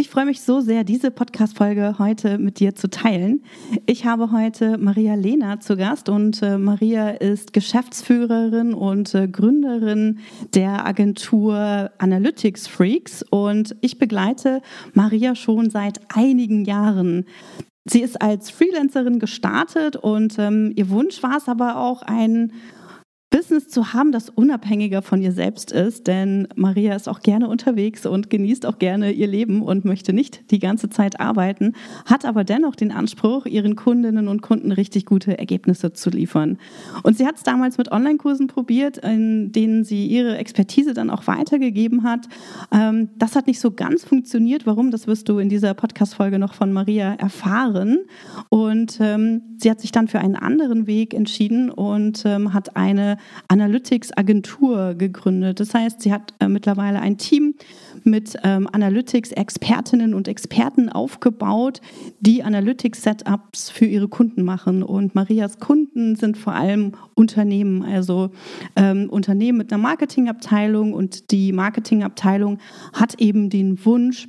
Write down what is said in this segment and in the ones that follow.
Ich freue mich so sehr, diese Podcast-Folge heute mit dir zu teilen. Ich habe heute Maria Lehner zu Gast und äh, Maria ist Geschäftsführerin und äh, Gründerin der Agentur Analytics Freaks und ich begleite Maria schon seit einigen Jahren. Sie ist als Freelancerin gestartet und ähm, ihr Wunsch war es aber auch, ein Business zu haben, das unabhängiger von ihr selbst ist, denn Maria ist auch gerne unterwegs und genießt auch gerne ihr Leben und möchte nicht die ganze Zeit arbeiten, hat aber dennoch den Anspruch, ihren Kundinnen und Kunden richtig gute Ergebnisse zu liefern. Und sie hat es damals mit Online-Kursen probiert, in denen sie ihre Expertise dann auch weitergegeben hat. Ähm, das hat nicht so ganz funktioniert. Warum? Das wirst du in dieser Podcast-Folge noch von Maria erfahren. Und ähm, sie hat sich dann für einen anderen Weg entschieden und ähm, hat eine Analytics-Agentur gegründet. Das heißt, sie hat äh, mittlerweile ein Team mit ähm, Analytics-Expertinnen und Experten aufgebaut, die Analytics-Setups für ihre Kunden machen. Und Marias Kunden sind vor allem Unternehmen, also ähm, Unternehmen mit einer Marketingabteilung. Und die Marketingabteilung hat eben den Wunsch,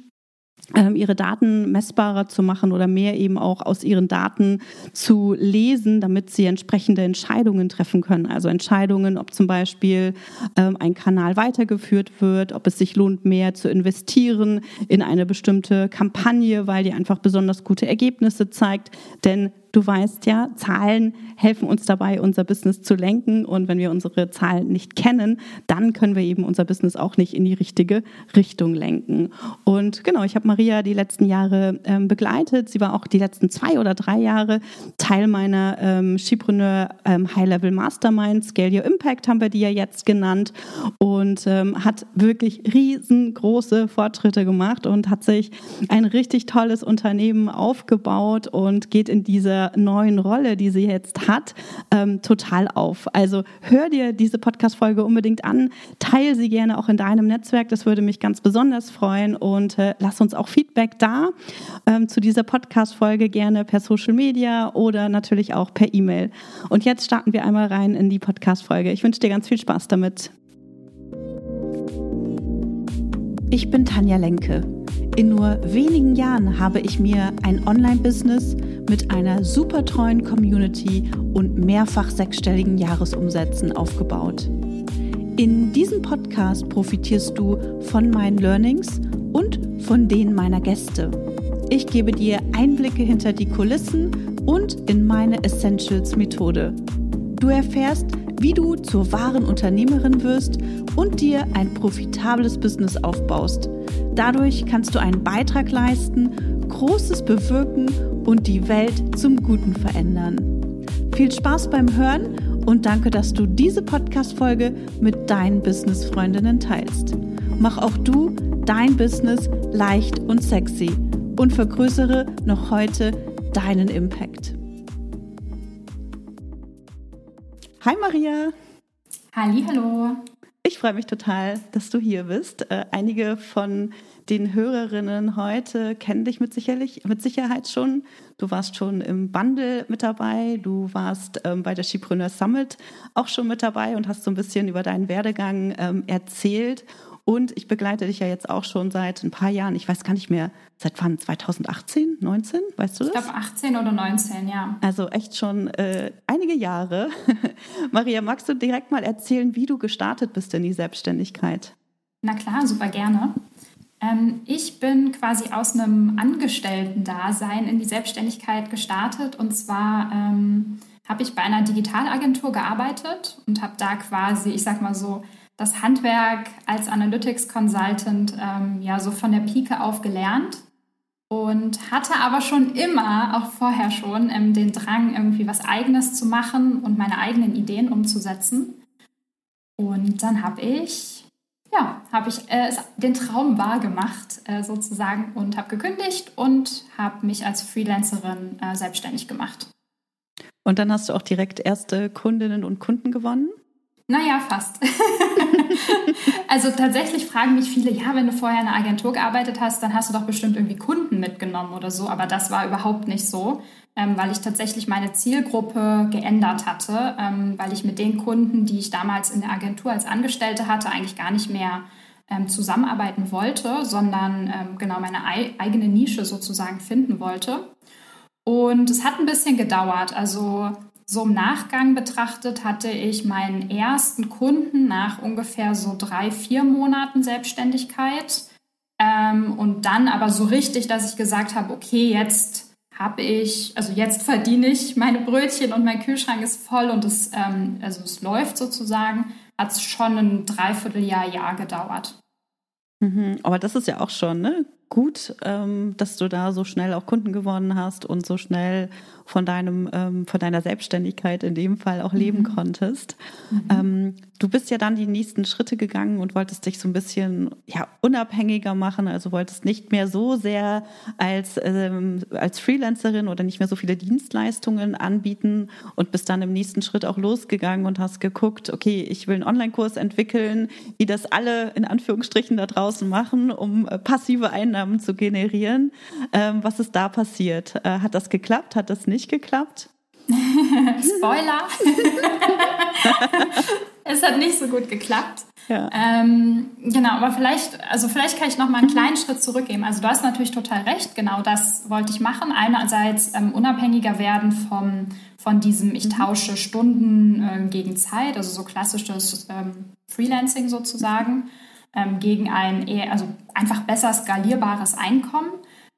ihre Daten messbarer zu machen oder mehr eben auch aus ihren Daten zu lesen, damit sie entsprechende Entscheidungen treffen können. Also Entscheidungen, ob zum Beispiel ähm, ein Kanal weitergeführt wird, ob es sich lohnt, mehr zu investieren in eine bestimmte Kampagne, weil die einfach besonders gute Ergebnisse zeigt. Denn Du weißt ja, Zahlen helfen uns dabei, unser Business zu lenken. Und wenn wir unsere Zahlen nicht kennen, dann können wir eben unser Business auch nicht in die richtige Richtung lenken. Und genau, ich habe Maria die letzten Jahre ähm, begleitet. Sie war auch die letzten zwei oder drei Jahre Teil meiner ähm, Skipreneur ähm, High-Level Mastermind. Scale Your Impact haben wir die ja jetzt genannt. Und ähm, hat wirklich riesengroße Fortschritte gemacht und hat sich ein richtig tolles Unternehmen aufgebaut und geht in diese neuen Rolle, die sie jetzt hat, ähm, total auf. Also hör dir diese Podcast-Folge unbedingt an, teile sie gerne auch in deinem Netzwerk, das würde mich ganz besonders freuen und äh, lass uns auch Feedback da ähm, zu dieser Podcast-Folge gerne per Social Media oder natürlich auch per E-Mail. Und jetzt starten wir einmal rein in die Podcast-Folge. Ich wünsche dir ganz viel Spaß damit. Ich bin Tanja Lenke. In nur wenigen Jahren habe ich mir ein Online-Business mit einer super treuen Community und mehrfach sechsstelligen Jahresumsätzen aufgebaut. In diesem Podcast profitierst du von meinen Learnings und von denen meiner Gäste. Ich gebe dir Einblicke hinter die Kulissen und in meine Essentials-Methode. Du erfährst, wie du zur wahren Unternehmerin wirst und dir ein profitables Business aufbaust – Dadurch kannst du einen Beitrag leisten, Großes bewirken und die Welt zum Guten verändern. Viel Spaß beim Hören und danke, dass du diese Podcast-Folge mit deinen Business-Freundinnen teilst. Mach auch du dein Business leicht und sexy und vergrößere noch heute deinen Impact. Hi Maria. Hallo. Ich freue mich total, dass du hier bist. Äh, einige von den Hörerinnen heute kennen dich mit, sicherlich, mit Sicherheit schon. Du warst schon im Bundle mit dabei, du warst ähm, bei der Skipreneur Summit auch schon mit dabei und hast so ein bisschen über deinen Werdegang ähm, erzählt. Und ich begleite dich ja jetzt auch schon seit ein paar Jahren. Ich weiß gar nicht mehr, seit wann? 2018, 19? Weißt du das? Ich glaube 18 oder 19, ja. Also echt schon äh, einige Jahre. Maria, magst du direkt mal erzählen, wie du gestartet bist in die Selbstständigkeit? Na klar, super gerne. Ähm, ich bin quasi aus einem Angestellten-Dasein in die Selbstständigkeit gestartet. Und zwar ähm, habe ich bei einer Digitalagentur gearbeitet und habe da quasi, ich sag mal so, das Handwerk als Analytics Consultant ähm, ja so von der Pike auf gelernt und hatte aber schon immer, auch vorher schon, ähm, den Drang, irgendwie was Eigenes zu machen und meine eigenen Ideen umzusetzen. Und dann habe ich, ja, habe ich äh, den Traum wahr gemacht äh, sozusagen und habe gekündigt und habe mich als Freelancerin äh, selbstständig gemacht. Und dann hast du auch direkt erste Kundinnen und Kunden gewonnen? Naja, fast. also tatsächlich fragen mich viele, ja, wenn du vorher in einer Agentur gearbeitet hast, dann hast du doch bestimmt irgendwie Kunden mitgenommen oder so. Aber das war überhaupt nicht so, ähm, weil ich tatsächlich meine Zielgruppe geändert hatte, ähm, weil ich mit den Kunden, die ich damals in der Agentur als Angestellte hatte, eigentlich gar nicht mehr ähm, zusammenarbeiten wollte, sondern ähm, genau meine ei eigene Nische sozusagen finden wollte. Und es hat ein bisschen gedauert. Also so im Nachgang betrachtet hatte ich meinen ersten Kunden nach ungefähr so drei, vier Monaten Selbstständigkeit. Ähm, und dann aber so richtig, dass ich gesagt habe, okay, jetzt habe ich, also jetzt verdiene ich meine Brötchen und mein Kühlschrank ist voll und es, ähm, also es läuft sozusagen, hat es schon ein Dreivierteljahr, Jahr gedauert. Mhm, aber das ist ja auch schon ne? gut, ähm, dass du da so schnell auch Kunden gewonnen hast und so schnell von deinem, ähm, von deiner Selbstständigkeit in dem Fall auch leben mhm. konntest. Mhm. Ähm, du bist ja dann die nächsten Schritte gegangen und wolltest dich so ein bisschen ja, unabhängiger machen, also wolltest nicht mehr so sehr als, ähm, als Freelancerin oder nicht mehr so viele Dienstleistungen anbieten und bist dann im nächsten Schritt auch losgegangen und hast geguckt, okay, ich will einen Online-Kurs entwickeln, wie das alle in Anführungsstrichen da draußen machen, um äh, passive Einnahmen zu generieren. Ähm, was ist da passiert? Äh, hat das geklappt? Hat das nicht? Nicht geklappt? Spoiler! es hat nicht so gut geklappt. Ja. Ähm, genau, aber vielleicht, also vielleicht kann ich noch mal einen kleinen Schritt zurückgeben. Also du hast natürlich total recht, genau das wollte ich machen. Einerseits ähm, unabhängiger werden vom, von diesem, ich mhm. tausche Stunden ähm, gegen Zeit, also so klassisches ähm, Freelancing sozusagen, ähm, gegen ein eher, also einfach besser skalierbares Einkommen.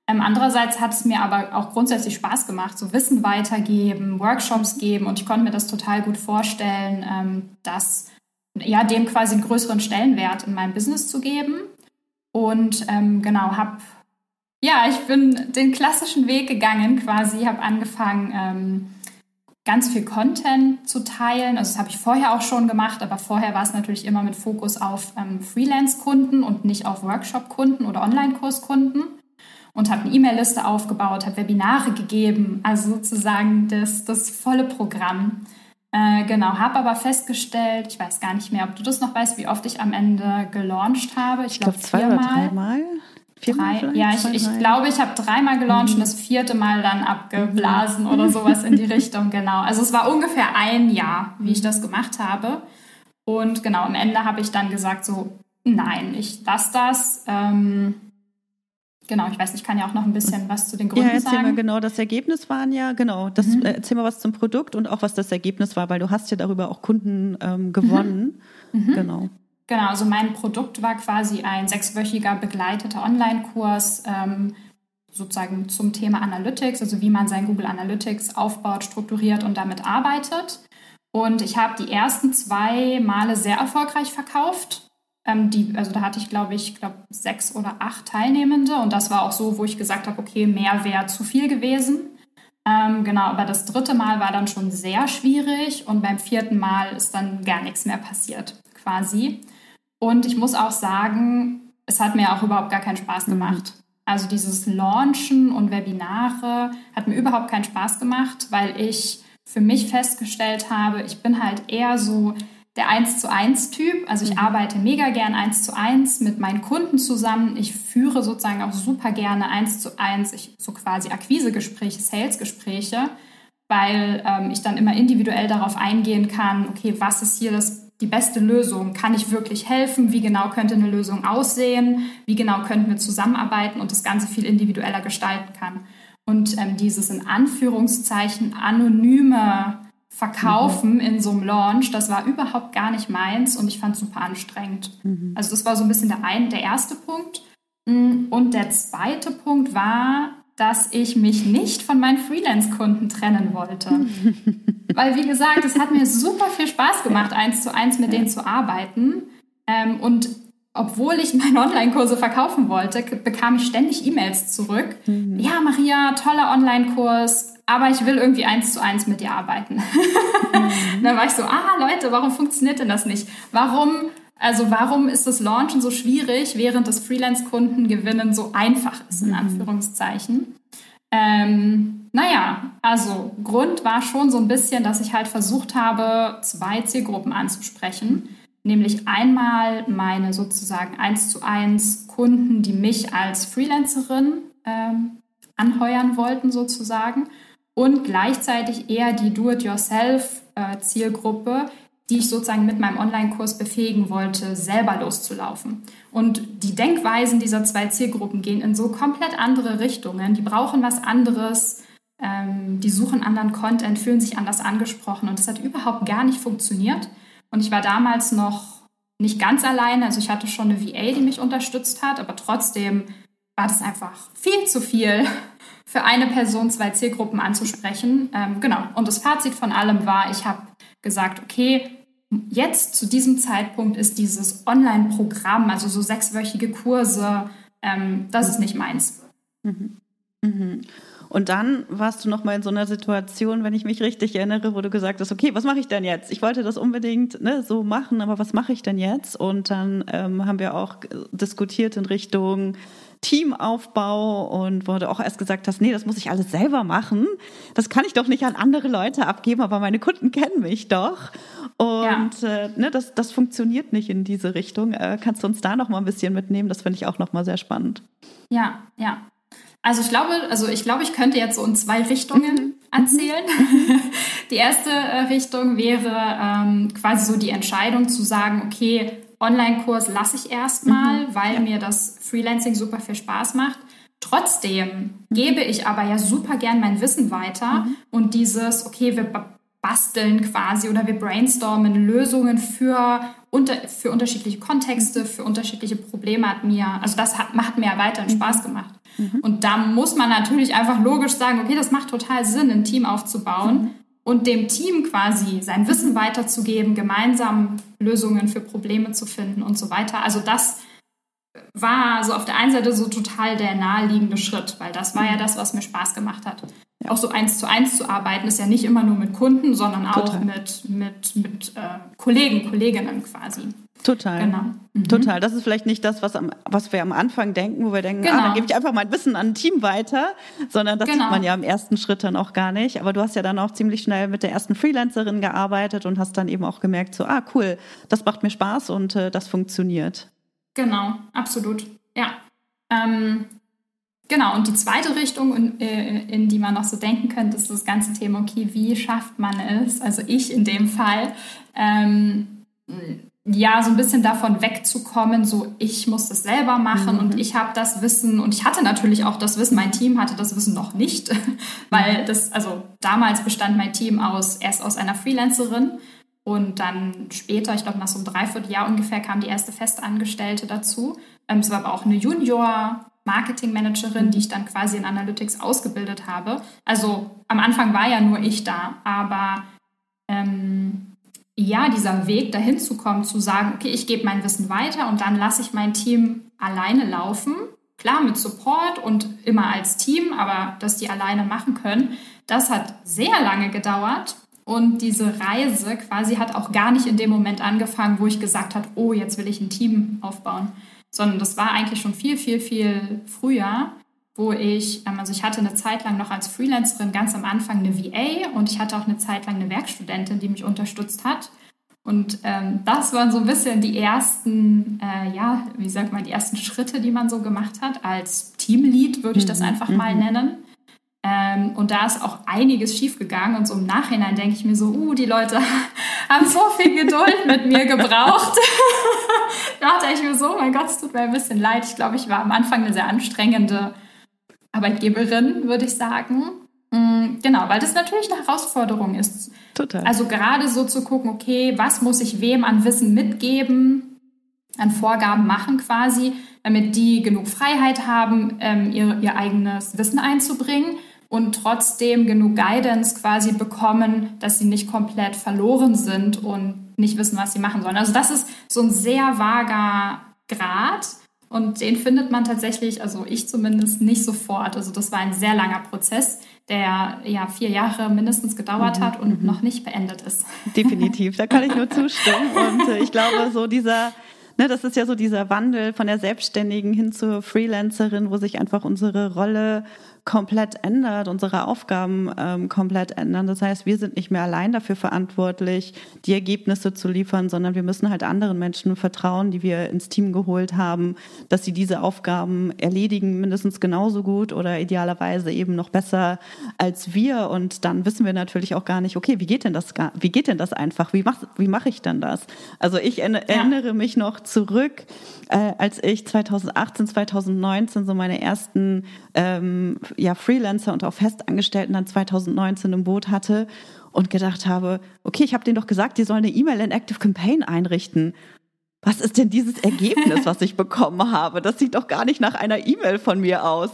Ähm, andererseits hat es mir aber auch grundsätzlich Spaß gemacht, so Wissen weitergeben, Workshops geben und ich konnte mir das total gut vorstellen, ähm, dass ja dem quasi einen größeren Stellenwert in meinem Business zu geben. Und ähm, genau, habe ja, ich bin den klassischen Weg gegangen, quasi, habe angefangen, ähm, ganz viel Content zu teilen. Also das habe ich vorher auch schon gemacht, aber vorher war es natürlich immer mit Fokus auf ähm, Freelance-Kunden und nicht auf Workshop-Kunden oder Online-Kurs-Kunden und habe eine E-Mail-Liste aufgebaut, habe Webinare gegeben, also sozusagen das, das volle Programm. Äh, genau, habe aber festgestellt, ich weiß gar nicht mehr, ob du das noch weißt, wie oft ich am Ende gelauncht habe. Ich, ich glaube glaub, zwei viermal. oder dreimal. Drei, ja, ich, ich glaube, ich habe dreimal gelauncht mhm. und das vierte Mal dann abgeblasen mhm. oder sowas in die Richtung, genau. Also es war ungefähr ein Jahr, wie ich das gemacht habe. Und genau, am Ende habe ich dann gesagt, so, nein, ich lasse das. Ähm, Genau, ich weiß nicht, ich kann ja auch noch ein bisschen was zu den Gründen ja, erzähl sagen. Mal genau, das Ergebnis waren ja, genau, das, mhm. Äh, erzähl mal was zum Produkt und auch was das Ergebnis war, weil du hast ja darüber auch Kunden ähm, gewonnen. Mhm. mhm. Genau. Genau, also mein Produkt war quasi ein sechswöchiger begleiteter Online-Kurs, ähm, sozusagen zum Thema Analytics, also wie man sein Google Analytics aufbaut, strukturiert und damit arbeitet. Und ich habe die ersten zwei Male sehr erfolgreich verkauft. Ähm, die, also da hatte ich, glaube ich, glaub, sechs oder acht Teilnehmende und das war auch so, wo ich gesagt habe, okay, mehr wäre zu viel gewesen. Ähm, genau, aber das dritte Mal war dann schon sehr schwierig und beim vierten Mal ist dann gar nichts mehr passiert, quasi. Und ich muss auch sagen, es hat mir auch überhaupt gar keinen Spaß mhm. gemacht. Also dieses Launchen und Webinare hat mir überhaupt keinen Spaß gemacht, weil ich für mich festgestellt habe, ich bin halt eher so der 1 zu 1 Typ. Also ich mhm. arbeite mega gern 1 zu 1 mit meinen Kunden zusammen. Ich führe sozusagen auch super gerne 1 zu 1, ich, so quasi Akquisegespräche, Salesgespräche, weil ähm, ich dann immer individuell darauf eingehen kann, okay, was ist hier das, die beste Lösung? Kann ich wirklich helfen? Wie genau könnte eine Lösung aussehen? Wie genau könnten wir zusammenarbeiten und das Ganze viel individueller gestalten kann? Und ähm, dieses in Anführungszeichen anonyme verkaufen mhm. in so einem Launch, das war überhaupt gar nicht meins und ich fand es super anstrengend. Mhm. Also das war so ein bisschen der, ein, der erste Punkt. Mm, und der zweite Punkt war, dass ich mich nicht von meinen Freelance-Kunden trennen wollte. Weil, wie gesagt, es hat mir super viel Spaß gemacht, eins zu eins mit denen zu arbeiten. Ähm, und obwohl ich meine Online-Kurse verkaufen wollte, bekam ich ständig E-Mails zurück. Mhm. Ja, Maria, toller Online-Kurs, aber ich will irgendwie eins zu eins mit dir arbeiten. Mhm. dann war ich so, ah Leute, warum funktioniert denn das nicht? Warum, also warum ist das Launchen so schwierig, während das Freelance-Kundengewinnen so einfach ist, in mhm. Anführungszeichen? Ähm, naja, also Grund war schon so ein bisschen, dass ich halt versucht habe, zwei Zielgruppen anzusprechen. Nämlich einmal meine sozusagen eins zu eins Kunden, die mich als Freelancerin ähm, anheuern wollten sozusagen und gleichzeitig eher die Do-it-yourself-Zielgruppe, die ich sozusagen mit meinem Online-Kurs befähigen wollte, selber loszulaufen. Und die Denkweisen dieser zwei Zielgruppen gehen in so komplett andere Richtungen. Die brauchen was anderes, ähm, die suchen anderen Content, fühlen sich anders angesprochen und das hat überhaupt gar nicht funktioniert. Und ich war damals noch nicht ganz alleine, also ich hatte schon eine VA, die mich unterstützt hat, aber trotzdem war das einfach viel zu viel für eine Person zwei Zielgruppen anzusprechen. Ähm, genau. Und das Fazit von allem war, ich habe gesagt, okay, jetzt zu diesem Zeitpunkt ist dieses Online-Programm, also so sechswöchige Kurse, ähm, das ist nicht meins. Mhm. Mhm. Und dann warst du noch mal in so einer Situation, wenn ich mich richtig erinnere, wo du gesagt hast, okay, was mache ich denn jetzt? Ich wollte das unbedingt ne, so machen, aber was mache ich denn jetzt? Und dann ähm, haben wir auch diskutiert in Richtung Teamaufbau und du auch erst gesagt hast, nee, das muss ich alles selber machen. Das kann ich doch nicht an andere Leute abgeben, aber meine Kunden kennen mich doch. Und ja. äh, ne, das, das funktioniert nicht in diese Richtung. Äh, kannst du uns da noch mal ein bisschen mitnehmen? Das finde ich auch noch mal sehr spannend. Ja, ja. Also ich glaube, also ich glaube, ich könnte jetzt so in zwei Richtungen mhm. erzählen. Die erste äh, Richtung wäre ähm, quasi so die Entscheidung zu sagen, okay, Online-Kurs lasse ich erstmal, mhm. weil ja. mir das Freelancing super viel Spaß macht. Trotzdem gebe ich aber ja super gern mein Wissen weiter mhm. und dieses, okay, wir basteln quasi oder wir brainstormen Lösungen für, unter, für unterschiedliche Kontexte, für unterschiedliche Probleme hat mir, also das hat, macht mir ja weiterhin mhm. Spaß gemacht. Mhm. Und da muss man natürlich einfach logisch sagen, okay, das macht total Sinn, ein Team aufzubauen. Mhm und dem Team quasi sein Wissen weiterzugeben, gemeinsam Lösungen für Probleme zu finden und so weiter. Also das war so auf der einen Seite so total der naheliegende Schritt, weil das war ja das, was mir Spaß gemacht hat. Ja. Auch so eins zu eins zu arbeiten, ist ja nicht immer nur mit Kunden, sondern auch total. mit, mit, mit äh, Kollegen, Kolleginnen quasi. Total. Genau. Mhm. Total. Das ist vielleicht nicht das, was, am, was wir am Anfang denken, wo wir denken, genau. ah, dann gebe ich einfach mein Wissen an ein Team weiter, sondern das genau. sieht man ja im ersten Schritt dann auch gar nicht. Aber du hast ja dann auch ziemlich schnell mit der ersten Freelancerin gearbeitet und hast dann eben auch gemerkt, so, ah, cool, das macht mir Spaß und äh, das funktioniert. Genau, absolut. Ja. Ähm, genau, und die zweite Richtung, in, äh, in, die man noch so denken könnte, ist das ganze Thema, okay, wie schafft man es, also ich in dem Fall, ähm, ja, so ein bisschen davon wegzukommen, so ich muss das selber machen mhm. und ich habe das Wissen und ich hatte natürlich auch das Wissen, mein Team hatte das Wissen noch nicht, weil mhm. das, also damals bestand mein Team aus erst aus einer Freelancerin und dann später, ich glaube nach so einem Dreivierteljahr ungefähr, kam die erste Festangestellte dazu. Ähm, es war aber auch eine Junior Marketingmanagerin, die ich dann quasi in Analytics ausgebildet habe. Also am Anfang war ja nur ich da, aber ähm, ja, dieser Weg dahin zu kommen, zu sagen, okay, ich gebe mein Wissen weiter und dann lasse ich mein Team alleine laufen. Klar, mit Support und immer als Team, aber dass die alleine machen können, das hat sehr lange gedauert. Und diese Reise quasi hat auch gar nicht in dem Moment angefangen, wo ich gesagt habe, oh, jetzt will ich ein Team aufbauen, sondern das war eigentlich schon viel, viel, viel früher wo ich, ähm, also ich hatte eine Zeit lang noch als Freelancerin ganz am Anfang eine VA und ich hatte auch eine Zeit lang eine Werkstudentin, die mich unterstützt hat. Und ähm, das waren so ein bisschen die ersten, äh, ja, wie sagt man, die ersten Schritte, die man so gemacht hat. Als Teamlead würde ich das mhm. einfach mhm. mal nennen. Ähm, und da ist auch einiges schiefgegangen. Und so im Nachhinein denke ich mir so, uh, die Leute haben so viel Geduld mit mir gebraucht. da dachte ich mir so, mein Gott, es tut mir ein bisschen leid. Ich glaube, ich war am Anfang eine sehr anstrengende Arbeitgeberin, würde ich sagen. Mm, genau, weil das natürlich eine Herausforderung ist. Total. Also gerade so zu gucken, okay, was muss ich wem an Wissen mitgeben, an Vorgaben machen quasi, damit die genug Freiheit haben, ähm, ihr, ihr eigenes Wissen einzubringen und trotzdem genug Guidance quasi bekommen, dass sie nicht komplett verloren sind und nicht wissen, was sie machen sollen. Also das ist so ein sehr vager Grad. Und den findet man tatsächlich, also ich zumindest, nicht sofort. Also das war ein sehr langer Prozess, der ja vier Jahre mindestens gedauert mhm. hat und mhm. noch nicht beendet ist. Definitiv, da kann ich nur zustimmen. Und äh, ich glaube, so dieser ne, das ist ja so dieser Wandel von der Selbstständigen hin zur Freelancerin, wo sich einfach unsere Rolle komplett ändert, unsere Aufgaben ähm, komplett ändern. Das heißt, wir sind nicht mehr allein dafür verantwortlich, die Ergebnisse zu liefern, sondern wir müssen halt anderen Menschen vertrauen, die wir ins Team geholt haben, dass sie diese Aufgaben erledigen, mindestens genauso gut oder idealerweise eben noch besser als wir. Und dann wissen wir natürlich auch gar nicht, okay, wie geht denn das, wie geht denn das einfach? Wie mache wie mach ich denn das? Also ich erinnere ja. mich noch zurück, äh, als ich 2018, 2019 so meine ersten ähm, ja, Freelancer und auch Festangestellten dann 2019 im Boot hatte und gedacht habe, okay, ich habe denen doch gesagt, die sollen eine E-Mail in Active Campaign einrichten was ist denn dieses Ergebnis, was ich bekommen habe? Das sieht doch gar nicht nach einer E-Mail von mir aus.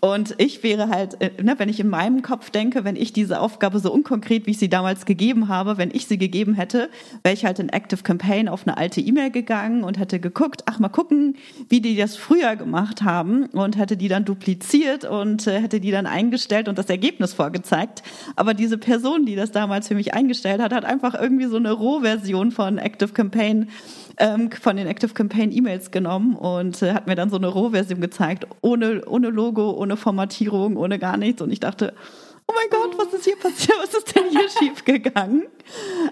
Und ich wäre halt, äh, ne, wenn ich in meinem Kopf denke, wenn ich diese Aufgabe so unkonkret, wie ich sie damals gegeben habe, wenn ich sie gegeben hätte, wäre ich halt in Active Campaign auf eine alte E-Mail gegangen und hätte geguckt, ach mal gucken, wie die das früher gemacht haben und hätte die dann dupliziert und äh, hätte die dann eingestellt und das Ergebnis vorgezeigt. Aber diese Person, die das damals für mich eingestellt hat, hat einfach irgendwie so eine Rohversion von Active Campaign ähm, von den Active Campaign E-Mails genommen und äh, hat mir dann so eine Rohversion gezeigt, ohne, ohne Logo, ohne Formatierung, ohne gar nichts. Und ich dachte, oh mein Gott, was ist hier passiert? Was ist denn hier schiefgegangen?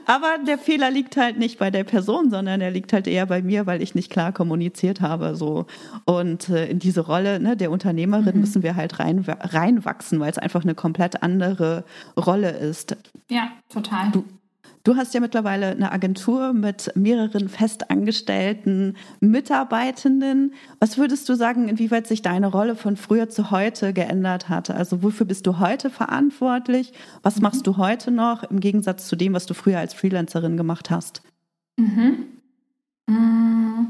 Aber der Fehler liegt halt nicht bei der Person, sondern er liegt halt eher bei mir, weil ich nicht klar kommuniziert habe. So. Und äh, in diese Rolle ne, der Unternehmerin mhm. müssen wir halt rein, reinwachsen, weil es einfach eine komplett andere Rolle ist. Ja, total. Du, Du hast ja mittlerweile eine Agentur mit mehreren festangestellten Mitarbeitenden. Was würdest du sagen, inwieweit sich deine Rolle von früher zu heute geändert hat? Also wofür bist du heute verantwortlich? Was mhm. machst du heute noch im Gegensatz zu dem, was du früher als Freelancerin gemacht hast? Mhm. Mm,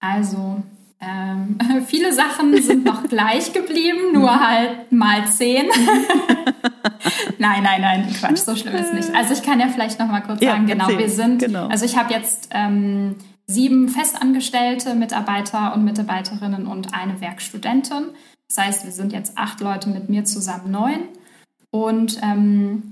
also ähm, viele Sachen sind noch gleich geblieben, nur mhm. halt mal zehn. nein, nein, nein, Quatsch, so schlimm ist nicht. Also ich kann ja vielleicht noch mal kurz ja, sagen, genau, wir sind, genau. also ich habe jetzt ähm, sieben festangestellte Mitarbeiter und Mitarbeiterinnen und eine Werkstudentin. Das heißt, wir sind jetzt acht Leute mit mir zusammen neun. Und ähm,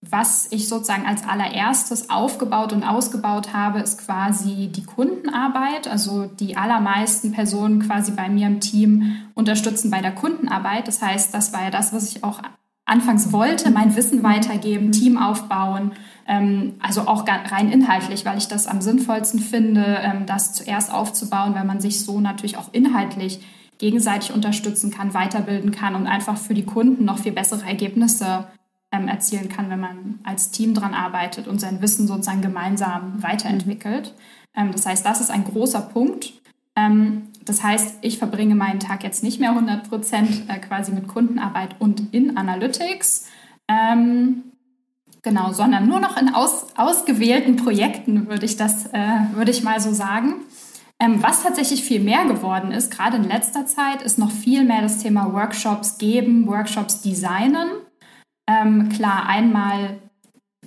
was ich sozusagen als allererstes aufgebaut und ausgebaut habe, ist quasi die Kundenarbeit. Also die allermeisten Personen quasi bei mir im Team unterstützen bei der Kundenarbeit. Das heißt, das war ja das, was ich auch anfangs wollte, mein Wissen weitergeben, Team aufbauen. Ähm, also auch rein inhaltlich, weil ich das am sinnvollsten finde, ähm, das zuerst aufzubauen, weil man sich so natürlich auch inhaltlich gegenseitig unterstützen kann, weiterbilden kann und einfach für die Kunden noch viel bessere Ergebnisse ähm, erzielen kann, wenn man als Team dran arbeitet und sein Wissen sozusagen gemeinsam weiterentwickelt. Ähm, das heißt, das ist ein großer Punkt. Ähm, das heißt, ich verbringe meinen Tag jetzt nicht mehr 100 Prozent äh, quasi mit Kundenarbeit und in Analytics. Ähm, genau, sondern nur noch in aus, ausgewählten Projekten, würde ich das, äh, würde ich mal so sagen. Ähm, was tatsächlich viel mehr geworden ist, gerade in letzter Zeit, ist noch viel mehr das Thema Workshops geben, Workshops designen. Ähm, klar, einmal,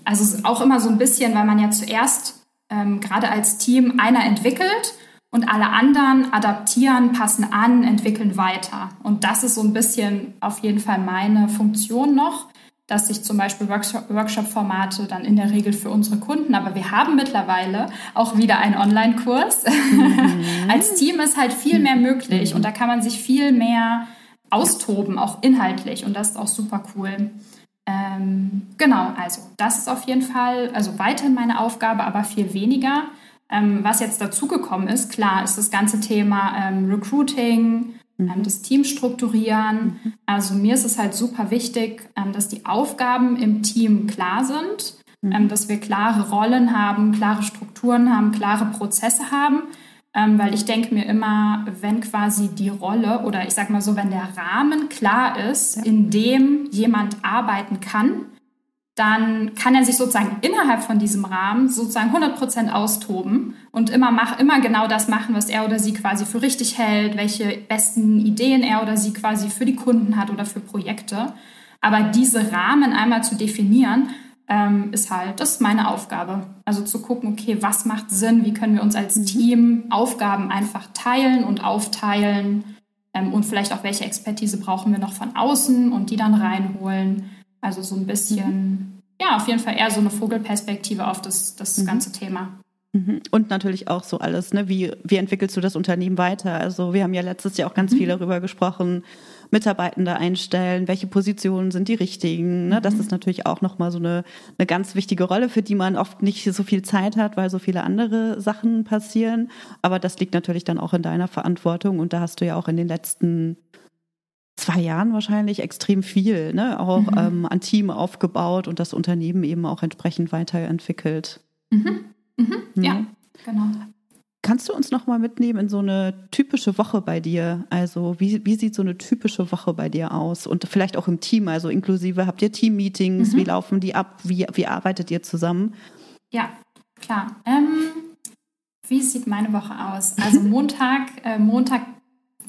also es ist auch immer so ein bisschen, weil man ja zuerst ähm, gerade als Team einer entwickelt und alle anderen adaptieren, passen an, entwickeln weiter. Und das ist so ein bisschen auf jeden Fall meine Funktion noch, dass ich zum Beispiel Workshop-Formate dann in der Regel für unsere Kunden, aber wir haben mittlerweile auch wieder einen Online-Kurs. Mhm. Als Team ist halt viel mehr möglich und da kann man sich viel mehr austoben, auch inhaltlich und das ist auch super cool. Ähm, genau, also das ist auf jeden Fall, also weiterhin meine Aufgabe, aber viel weniger. Ähm, was jetzt dazugekommen ist, klar, ist das ganze Thema ähm, Recruiting, ähm, mhm. das Team strukturieren. Mhm. Also mir ist es halt super wichtig, ähm, dass die Aufgaben im Team klar sind, mhm. Ähm, dass wir klare Rollen haben, klare Strukturen haben, klare Prozesse haben ähm, weil ich denke mir immer, wenn quasi die Rolle oder ich sag mal so, wenn der Rahmen klar ist, in dem jemand arbeiten kann, dann kann er sich sozusagen innerhalb von diesem Rahmen sozusagen 100 Prozent austoben und immer, mach, immer genau das machen, was er oder sie quasi für richtig hält, welche besten Ideen er oder sie quasi für die Kunden hat oder für Projekte. Aber diese Rahmen einmal zu definieren, ähm, ist halt, das ist meine Aufgabe. Also zu gucken, okay, was macht Sinn, wie können wir uns als mhm. Team Aufgaben einfach teilen und aufteilen ähm, und vielleicht auch welche Expertise brauchen wir noch von außen und die dann reinholen. Also so ein bisschen, mhm. ja, auf jeden Fall eher so eine Vogelperspektive auf das, das mhm. ganze Thema. Mhm. Und natürlich auch so alles, ne? Wie, wie entwickelst du das Unternehmen weiter? Also wir haben ja letztes Jahr auch ganz mhm. viel darüber gesprochen, Mitarbeitende einstellen, welche Positionen sind die richtigen. Ne? Das mhm. ist natürlich auch nochmal so eine, eine ganz wichtige Rolle, für die man oft nicht so viel Zeit hat, weil so viele andere Sachen passieren. Aber das liegt natürlich dann auch in deiner Verantwortung und da hast du ja auch in den letzten zwei Jahren wahrscheinlich extrem viel, ne? auch mhm. ähm, an Team aufgebaut und das Unternehmen eben auch entsprechend weiterentwickelt. Mhm. Mhm. mhm. Ja, genau. Kannst du uns noch mal mitnehmen in so eine typische Woche bei dir? Also wie, wie sieht so eine typische Woche bei dir aus? Und vielleicht auch im Team, also inklusive, habt ihr Teammeetings? Mhm. Wie laufen die ab? Wie, wie arbeitet ihr zusammen? Ja, klar. Ähm, wie sieht meine Woche aus? Also Montag, äh, Montag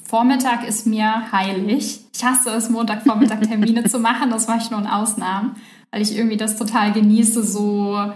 Vormittag ist mir heilig. Ich hasse es, Montagvormittag Termine zu machen. Das mache ich nur in Ausnahmen, weil ich irgendwie das total genieße, so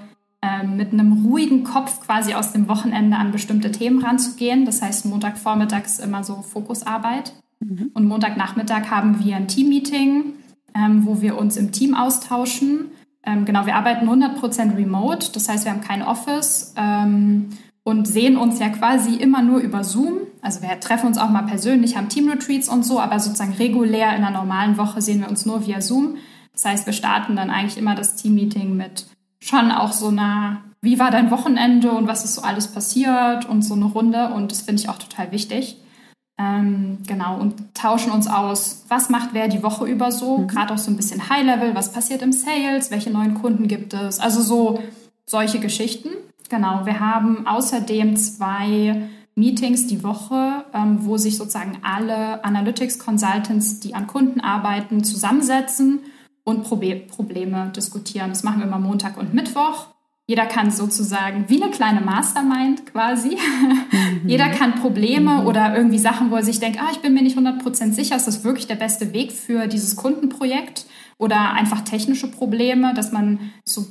mit einem ruhigen Kopf quasi aus dem Wochenende an bestimmte Themen ranzugehen. Das heißt, Montagvormittag ist immer so Fokusarbeit. Mhm. Und Montagnachmittag haben wir ein Teammeeting, ähm, wo wir uns im Team austauschen. Ähm, genau, wir arbeiten 100% remote, das heißt, wir haben kein Office ähm, und sehen uns ja quasi immer nur über Zoom. Also wir treffen uns auch mal persönlich, haben Teamretreats und so, aber sozusagen regulär in einer normalen Woche sehen wir uns nur via Zoom. Das heißt, wir starten dann eigentlich immer das Teammeeting mit schon auch so einer, wie war dein Wochenende und was ist so alles passiert und so eine Runde. Und das finde ich auch total wichtig. Ähm, genau, und tauschen uns aus, was macht wer die Woche über so, mhm. gerade auch so ein bisschen High-Level, was passiert im Sales, welche neuen Kunden gibt es, also so solche Geschichten. Genau, wir haben außerdem zwei Meetings die Woche, ähm, wo sich sozusagen alle Analytics Consultants, die an Kunden arbeiten, zusammensetzen und Probleme diskutieren. Das machen wir immer Montag und Mittwoch. Jeder kann sozusagen wie eine kleine Mastermind quasi. Mhm. Jeder kann Probleme mhm. oder irgendwie Sachen, wo er sich denkt, ah, ich bin mir nicht 100% sicher, ist das wirklich der beste Weg für dieses Kundenprojekt oder einfach technische Probleme, dass man so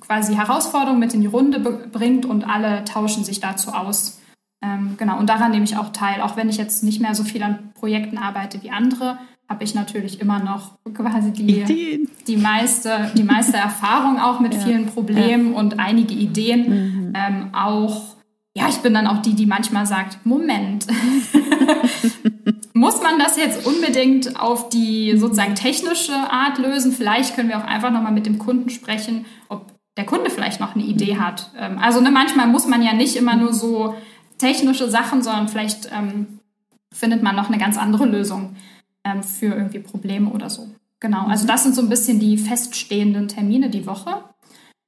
quasi Herausforderungen mit in die Runde bringt und alle tauschen sich dazu aus. Ähm, genau, und daran nehme ich auch teil, auch wenn ich jetzt nicht mehr so viel an Projekten arbeite wie andere, habe ich natürlich immer noch quasi die, die, meiste, die meiste Erfahrung auch mit ja. vielen Problemen ja. und einige Ideen. Mhm. Ähm, auch, ja, ich bin dann auch die, die manchmal sagt, Moment, muss man das jetzt unbedingt auf die sozusagen technische Art lösen? Vielleicht können wir auch einfach nochmal mit dem Kunden sprechen, ob der Kunde vielleicht noch eine Idee hat. Ähm, also ne, manchmal muss man ja nicht immer nur so technische Sachen, sondern vielleicht ähm, findet man noch eine ganz andere Lösung ähm, für irgendwie Probleme oder so. Genau, also das sind so ein bisschen die feststehenden Termine die Woche.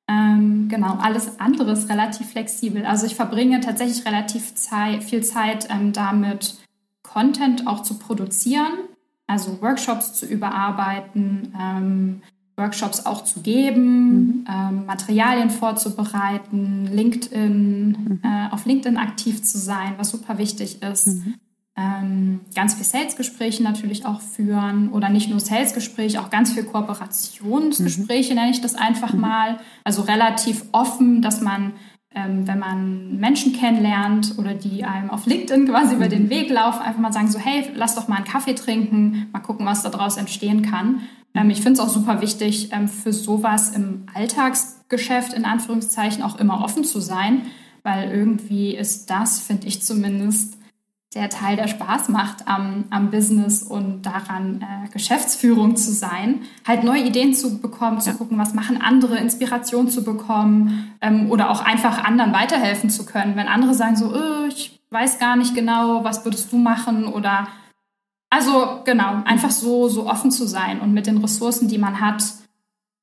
Ähm, genau, alles andere ist relativ flexibel. Also ich verbringe tatsächlich relativ Zeit, viel Zeit ähm, damit, Content auch zu produzieren, also Workshops zu überarbeiten, ähm, Workshops auch zu geben, mhm. ähm, Materialien vorzubereiten, LinkedIn, mhm. äh, auf LinkedIn aktiv zu sein, was super wichtig ist. Mhm ähm, ganz viel Sales-Gespräche natürlich auch führen oder nicht nur Sales-Gespräche, auch ganz viel Kooperationsgespräche, mhm. nenne ich das einfach mhm. mal. Also relativ offen, dass man, ähm, wenn man Menschen kennenlernt oder die einem auf LinkedIn quasi mhm. über den Weg laufen, einfach mal sagen so, hey, lass doch mal einen Kaffee trinken, mal gucken, was daraus entstehen kann. Ähm, ich finde es auch super wichtig, ähm, für sowas im Alltagsgeschäft in Anführungszeichen auch immer offen zu sein, weil irgendwie ist das, finde ich zumindest, der Teil, der Spaß macht am, am Business und daran äh, Geschäftsführung zu sein, halt neue Ideen zu bekommen, zu ja. gucken, was machen andere, Inspiration zu bekommen ähm, oder auch einfach anderen weiterhelfen zu können. Wenn andere sagen so, oh, ich weiß gar nicht genau, was würdest du machen oder also genau, einfach so, so offen zu sein und mit den Ressourcen, die man hat,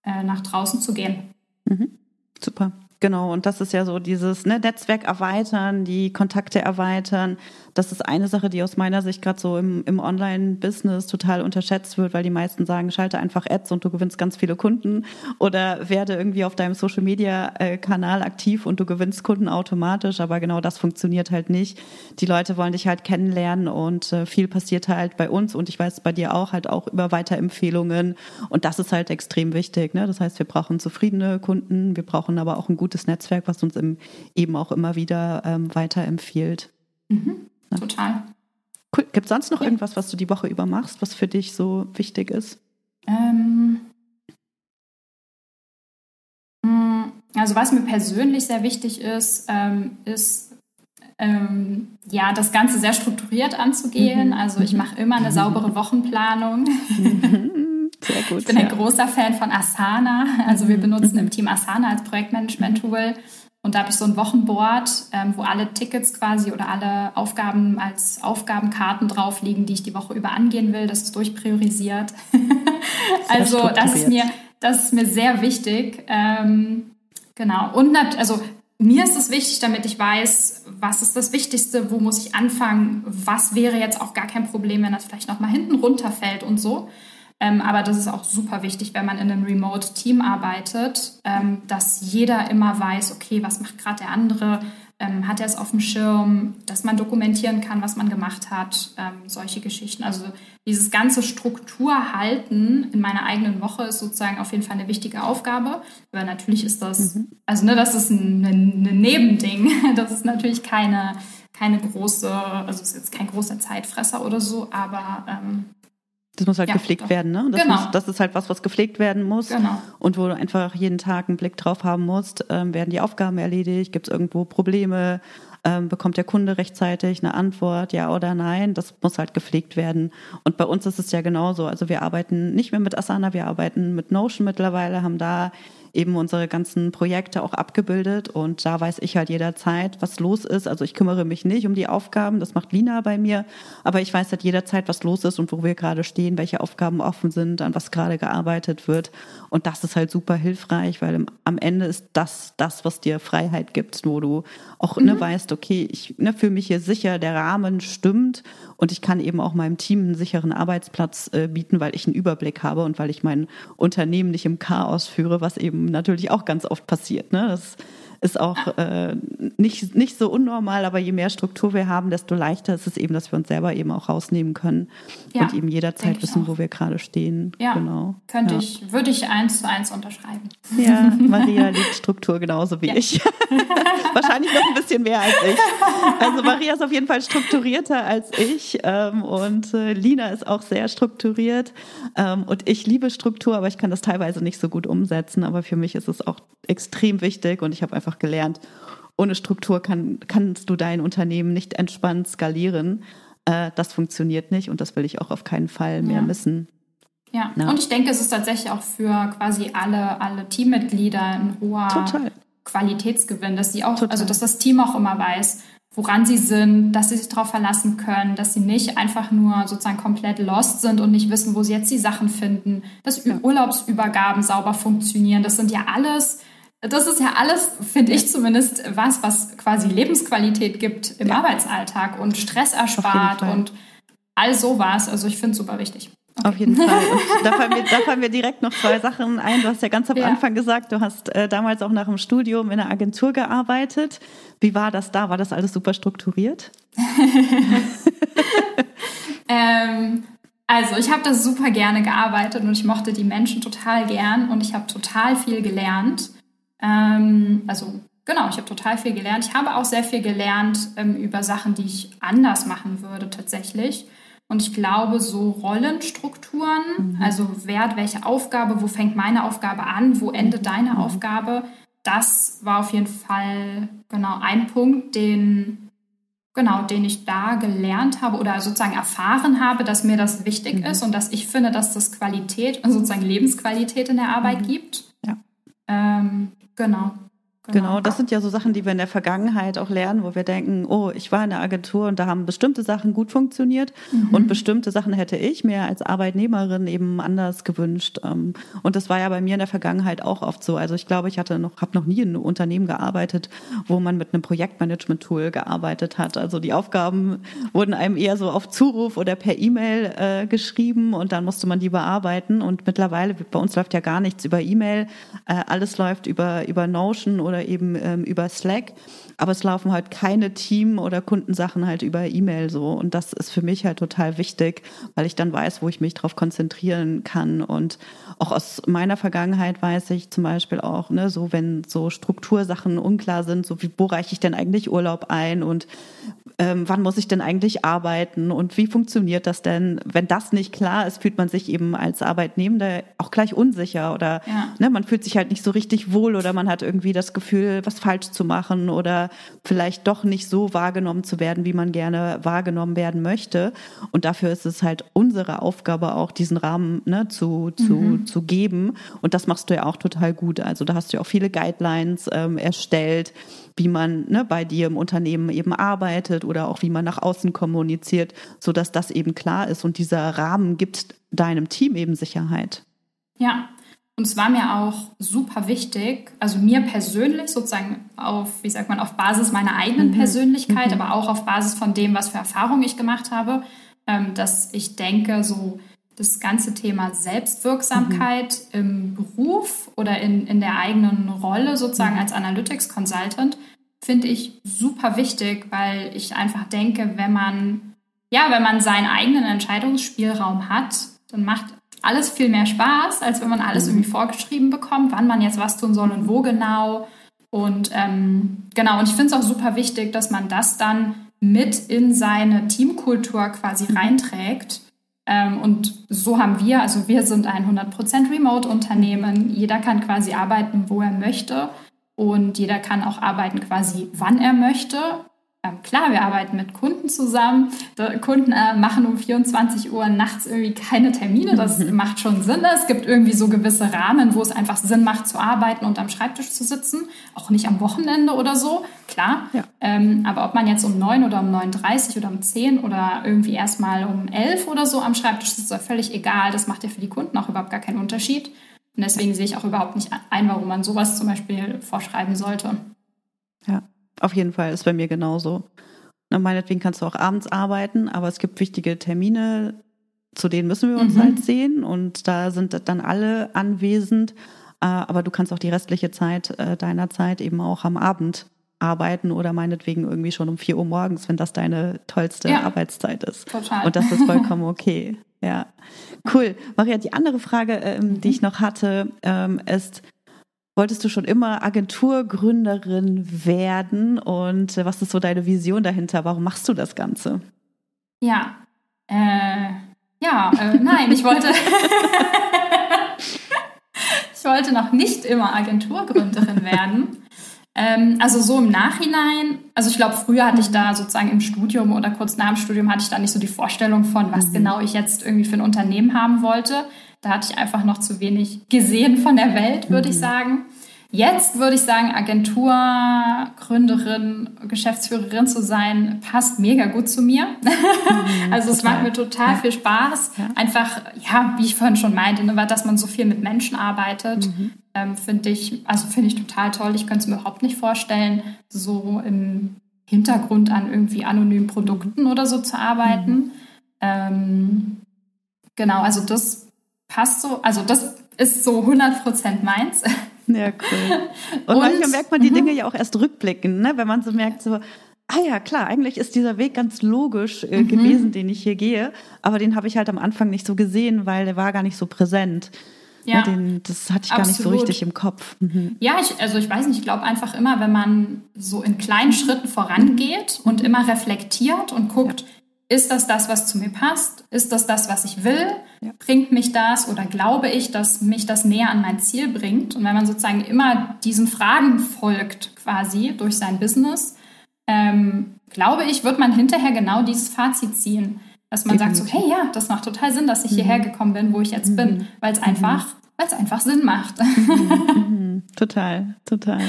äh, nach draußen zu gehen. Mhm. Super. Genau, und das ist ja so dieses ne, Netzwerk erweitern, die Kontakte erweitern. Das ist eine Sache, die aus meiner Sicht gerade so im, im Online-Business total unterschätzt wird, weil die meisten sagen, schalte einfach Ads und du gewinnst ganz viele Kunden oder werde irgendwie auf deinem Social-Media-Kanal aktiv und du gewinnst Kunden automatisch. Aber genau das funktioniert halt nicht. Die Leute wollen dich halt kennenlernen und äh, viel passiert halt bei uns und ich weiß bei dir auch halt auch über Weiterempfehlungen und das ist halt extrem wichtig. Ne? Das heißt, wir brauchen zufriedene Kunden, wir brauchen aber auch ein gutes gutes Netzwerk, was uns im, eben auch immer wieder ähm, weiterempfiehlt. Mhm, ja. Total. Cool. Gibt es sonst noch ja. irgendwas, was du die Woche über machst, was für dich so wichtig ist? Ähm, mm, also was mir persönlich sehr wichtig ist, ähm, ist ähm, ja das Ganze sehr strukturiert anzugehen. Mhm. Also ich mache immer eine saubere Wochenplanung. Sehr gut. Ich bin ein großer Fan von Asana. Also wir benutzen im Team Asana als Projektmanagement-Tool. Und da habe ich so ein Wochenboard, ähm, wo alle Tickets quasi oder alle Aufgaben als Aufgabenkarten drauf liegen, die ich die Woche über angehen will. Das ist durchpriorisiert. also das ist mir, das ist mir sehr wichtig. Ähm, genau. Und also mir ist es wichtig, damit ich weiß, was ist das Wichtigste, wo muss ich anfangen, was wäre jetzt auch gar kein Problem, wenn das vielleicht nochmal hinten runterfällt und so. Ähm, aber das ist auch super wichtig, wenn man in einem Remote-Team arbeitet, ähm, dass jeder immer weiß, okay, was macht gerade der andere, ähm, hat er es auf dem Schirm, dass man dokumentieren kann, was man gemacht hat, ähm, solche Geschichten. Also dieses ganze Struktur halten in meiner eigenen Woche ist sozusagen auf jeden Fall eine wichtige Aufgabe. Aber natürlich ist das, mhm. also ne, das ist ein, ein, ein Nebending. Das ist natürlich keine, keine große, also ist jetzt kein großer Zeitfresser oder so, aber ähm, das muss halt ja, gepflegt doch. werden, ne? Das, genau. muss, das ist halt was, was gepflegt werden muss. Genau. Und wo du einfach jeden Tag einen Blick drauf haben musst, ähm, werden die Aufgaben erledigt, gibt es irgendwo Probleme, ähm, bekommt der Kunde rechtzeitig eine Antwort, ja oder nein. Das muss halt gepflegt werden. Und bei uns ist es ja genauso. Also wir arbeiten nicht mehr mit Asana, wir arbeiten mit Notion mittlerweile, haben da eben unsere ganzen Projekte auch abgebildet. Und da weiß ich halt jederzeit, was los ist. Also ich kümmere mich nicht um die Aufgaben, das macht Lina bei mir, aber ich weiß halt jederzeit, was los ist und wo wir gerade stehen, welche Aufgaben offen sind, an was gerade gearbeitet wird und das ist halt super hilfreich, weil am Ende ist das das, was dir Freiheit gibt, wo du auch ne, mhm. ne, weißt, okay, ich ne, fühle mich hier sicher, der Rahmen stimmt und ich kann eben auch meinem Team einen sicheren Arbeitsplatz äh, bieten, weil ich einen Überblick habe und weil ich mein Unternehmen nicht im Chaos führe, was eben natürlich auch ganz oft passiert. Ne? Das ist auch äh, nicht, nicht so unnormal, aber je mehr Struktur wir haben, desto leichter ist es eben, dass wir uns selber eben auch rausnehmen können ja, und eben jederzeit wissen, wo wir gerade stehen. Ja, genau. könnte ja. ich, würde ich eins zu eins unterschreiben. Ja, Maria liebt Struktur genauso wie ja. ich. Wahrscheinlich noch ein bisschen mehr als ich. Also Maria ist auf jeden Fall strukturierter als ich ähm, und äh, Lina ist auch sehr strukturiert ähm, und ich liebe Struktur, aber ich kann das teilweise nicht so gut umsetzen, aber für mich ist es auch extrem wichtig und ich habe einfach gelernt, ohne Struktur kann, kannst du dein Unternehmen nicht entspannt skalieren. Äh, das funktioniert nicht und das will ich auch auf keinen Fall mehr ja. missen. Ja. ja. und ich denke, es ist tatsächlich auch für quasi alle, alle Teammitglieder ein hoher Total. Qualitätsgewinn, dass sie auch, Total. also dass das Team auch immer weiß, woran sie sind, dass sie sich darauf verlassen können, dass sie nicht einfach nur sozusagen komplett lost sind und nicht wissen, wo sie jetzt die Sachen finden, dass. Urlaubsübergaben sauber funktionieren. Das sind ja alles das ist ja alles, finde ich zumindest, was, was quasi Lebensqualität gibt im ja. Arbeitsalltag und Stress erspart und all sowas. Also ich finde es super wichtig. Okay. Auf jeden Fall. Da fallen, mir, da fallen mir direkt noch zwei Sachen ein. Du hast ja ganz am ja. Anfang gesagt, du hast äh, damals auch nach dem Studium in einer Agentur gearbeitet. Wie war das da? War das alles super strukturiert? ähm, also ich habe das super gerne gearbeitet und ich mochte die Menschen total gern und ich habe total viel gelernt. Ähm, also genau, ich habe total viel gelernt. Ich habe auch sehr viel gelernt ähm, über Sachen, die ich anders machen würde tatsächlich. Und ich glaube, so Rollenstrukturen, mhm. also wer hat welche Aufgabe, wo fängt meine Aufgabe an, wo endet deine mhm. Aufgabe, das war auf jeden Fall genau ein Punkt, den, genau, den ich da gelernt habe oder sozusagen erfahren habe, dass mir das wichtig mhm. ist und dass ich finde, dass das Qualität, sozusagen Lebensqualität in der Arbeit mhm. gibt. Ja. Ähm, Genau. Genau, das sind ja so Sachen, die wir in der Vergangenheit auch lernen, wo wir denken, oh, ich war in der Agentur und da haben bestimmte Sachen gut funktioniert mhm. und bestimmte Sachen hätte ich mir als Arbeitnehmerin eben anders gewünscht. Ähm, und das war ja bei mir in der Vergangenheit auch oft so. Also ich glaube, ich hatte noch, habe noch nie in einem Unternehmen gearbeitet, wo man mit einem Projektmanagement-Tool gearbeitet hat. Also die Aufgaben wurden einem eher so auf Zuruf oder per E-Mail äh, geschrieben und dann musste man die bearbeiten. Und mittlerweile, bei uns läuft ja gar nichts über E-Mail, äh, alles läuft über, über Notion oder oder eben ähm, über Slack. Aber es laufen halt keine Team- oder Kundensachen halt über E-Mail so. Und das ist für mich halt total wichtig, weil ich dann weiß, wo ich mich drauf konzentrieren kann. Und auch aus meiner Vergangenheit weiß ich zum Beispiel auch, ne, so wenn so Struktursachen unklar sind, so wie, wo reiche ich denn eigentlich Urlaub ein und ähm, wann muss ich denn eigentlich arbeiten und wie funktioniert das denn? Wenn das nicht klar ist, fühlt man sich eben als Arbeitnehmender auch gleich unsicher oder ja. ne, man fühlt sich halt nicht so richtig wohl oder man hat irgendwie das Gefühl, was falsch zu machen oder vielleicht doch nicht so wahrgenommen zu werden, wie man gerne wahrgenommen werden möchte. Und dafür ist es halt unsere Aufgabe auch, diesen Rahmen ne, zu, zu, mhm. zu geben. Und das machst du ja auch total gut. Also da hast du ja auch viele Guidelines ähm, erstellt, wie man ne, bei dir im Unternehmen eben arbeitet oder auch wie man nach außen kommuniziert, so dass das eben klar ist und dieser Rahmen gibt deinem Team eben Sicherheit. Ja, und es war mir auch super wichtig, also mir persönlich sozusagen auf, wie sagt man, auf Basis meiner eigenen mhm. Persönlichkeit, mhm. aber auch auf Basis von dem, was für Erfahrungen ich gemacht habe, ähm, dass ich denke, so das ganze Thema Selbstwirksamkeit mhm. im Beruf oder in, in der eigenen Rolle sozusagen mhm. als Analytics Consultant finde ich super wichtig, weil ich einfach denke, wenn man, ja, wenn man seinen eigenen Entscheidungsspielraum hat, dann macht alles viel mehr Spaß, als wenn man alles mhm. irgendwie vorgeschrieben bekommt, wann man jetzt was tun soll und wo genau. Und ähm, genau, und ich finde es auch super wichtig, dass man das dann mit in seine Teamkultur quasi mhm. reinträgt und so haben wir, also wir sind ein 100% Remote-Unternehmen. Jeder kann quasi arbeiten, wo er möchte. Und jeder kann auch arbeiten quasi, wann er möchte. Ähm, klar, wir arbeiten mit Kunden zusammen. Die Kunden äh, machen um 24 Uhr nachts irgendwie keine Termine. Das mhm. macht schon Sinn. Es gibt irgendwie so gewisse Rahmen, wo es einfach Sinn macht zu arbeiten und am Schreibtisch zu sitzen. Auch nicht am Wochenende oder so, klar. Ja. Ähm, aber ob man jetzt um 9 oder um 9.30 oder um 10 oder irgendwie erstmal um 11 oder so am Schreibtisch sitzt, ist völlig egal. Das macht ja für die Kunden auch überhaupt gar keinen Unterschied. Und deswegen sehe ich auch überhaupt nicht ein, warum man sowas zum Beispiel vorschreiben sollte. Ja, auf jeden Fall ist bei mir genauso. Na, meinetwegen kannst du auch abends arbeiten, aber es gibt wichtige Termine, zu denen müssen wir uns mhm. halt sehen und da sind dann alle anwesend. Äh, aber du kannst auch die restliche Zeit äh, deiner Zeit eben auch am Abend arbeiten oder meinetwegen irgendwie schon um vier Uhr morgens, wenn das deine tollste ja, Arbeitszeit ist. Total. Und das ist vollkommen okay. Ja, cool. Maria, die andere Frage, ähm, die ich noch hatte, ähm, ist, Wolltest du schon immer Agenturgründerin werden und äh, was ist so deine Vision dahinter? Warum machst du das Ganze? Ja, äh, ja, äh, nein, ich wollte, ich wollte noch nicht immer Agenturgründerin werden. Ähm, also so im Nachhinein, also ich glaube, früher hatte ich da sozusagen im Studium oder kurz nach dem Studium hatte ich da nicht so die Vorstellung von, was mhm. genau ich jetzt irgendwie für ein Unternehmen haben wollte. Da hatte ich einfach noch zu wenig gesehen von der Welt, würde mhm. ich sagen. Jetzt würde ich sagen, Agenturgründerin, Geschäftsführerin zu sein, passt mega gut zu mir. Mhm, also es macht mir total ja. viel Spaß. Ja. Einfach, ja, wie ich vorhin schon meinte, ne, dass man so viel mit Menschen arbeitet, mhm. ähm, finde ich, also finde ich total toll. Ich könnte es mir überhaupt nicht vorstellen, so im Hintergrund an irgendwie anonymen Produkten oder so zu arbeiten. Mhm. Ähm, genau, also das passt so, also das ist so 100% meins. Ja, cool. Und, und manchmal merkt man die mhm. Dinge ja auch erst rückblickend, ne? wenn man so merkt, so, ah ja, klar, eigentlich ist dieser Weg ganz logisch äh, mhm. gewesen, den ich hier gehe, aber den habe ich halt am Anfang nicht so gesehen, weil der war gar nicht so präsent. Ja, den, das hatte ich absolut. gar nicht so richtig im Kopf. Mhm. Ja, ich, also ich weiß nicht, ich glaube einfach immer, wenn man so in kleinen Schritten vorangeht und immer reflektiert und guckt, ja ist das das, was zu mir passt? Ist das das, was ich will? Ja. Bringt mich das oder glaube ich, dass mich das näher an mein Ziel bringt? Und wenn man sozusagen immer diesen Fragen folgt, quasi durch sein Business, ähm, glaube ich, wird man hinterher genau dieses Fazit ziehen. Dass man Definitiv. sagt so, hey, ja, das macht total Sinn, dass ich mhm. hierher gekommen bin, wo ich jetzt mhm. bin, weil es einfach, mhm. weil es einfach Sinn macht. Mhm. mhm. Total, total.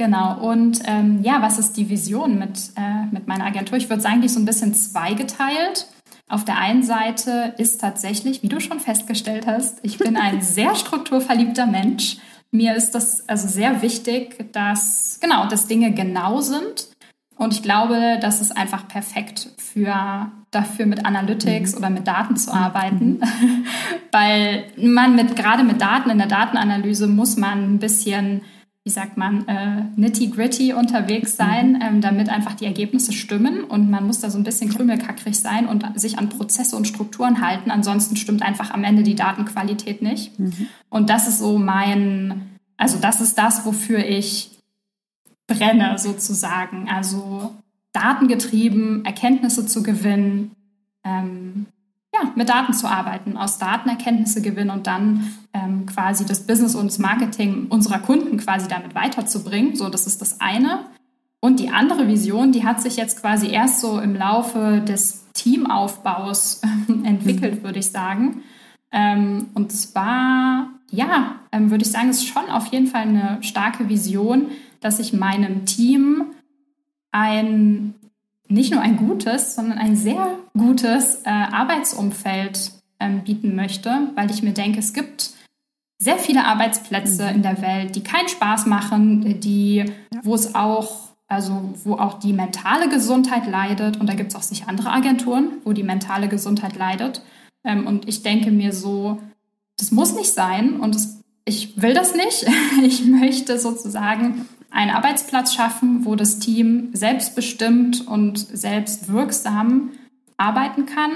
Genau. Und ähm, ja, was ist die Vision mit, äh, mit meiner Agentur? Ich würde sagen, die ist so ein bisschen zweigeteilt. Auf der einen Seite ist tatsächlich, wie du schon festgestellt hast, ich bin ein sehr strukturverliebter Mensch. Mir ist das also sehr wichtig, dass genau, dass Dinge genau sind. Und ich glaube, das ist einfach perfekt für dafür mit Analytics mhm. oder mit Daten zu arbeiten, mhm. weil man mit gerade mit Daten in der Datenanalyse muss man ein bisschen wie sagt man, äh, nitty-gritty unterwegs sein, mhm. ähm, damit einfach die Ergebnisse stimmen. Und man muss da so ein bisschen krümelkackrig sein und sich an Prozesse und Strukturen halten. Ansonsten stimmt einfach am Ende die Datenqualität nicht. Mhm. Und das ist so mein, also das ist das, wofür ich brenne sozusagen. Also datengetrieben Erkenntnisse zu gewinnen, ähm, ja, mit Daten zu arbeiten, aus Daten Erkenntnisse gewinnen und dann ähm, quasi das Business und das Marketing unserer Kunden quasi damit weiterzubringen. So, das ist das eine. Und die andere Vision, die hat sich jetzt quasi erst so im Laufe des Teamaufbaus entwickelt, mhm. würde ich sagen. Ähm, und zwar, ja, ähm, würde ich sagen, ist schon auf jeden Fall eine starke Vision, dass ich meinem Team ein nicht nur ein gutes, sondern ein sehr gutes äh, Arbeitsumfeld ähm, bieten möchte, weil ich mir denke, es gibt sehr viele Arbeitsplätze mhm. in der Welt, die keinen Spaß machen, die, ja. wo es auch, also wo auch die mentale Gesundheit leidet. Und da gibt es auch sicher andere Agenturen, wo die mentale Gesundheit leidet. Ähm, und ich denke mir so, das muss nicht sein und das, ich will das nicht. Ich möchte sozusagen einen Arbeitsplatz schaffen, wo das Team selbstbestimmt und selbstwirksam arbeiten kann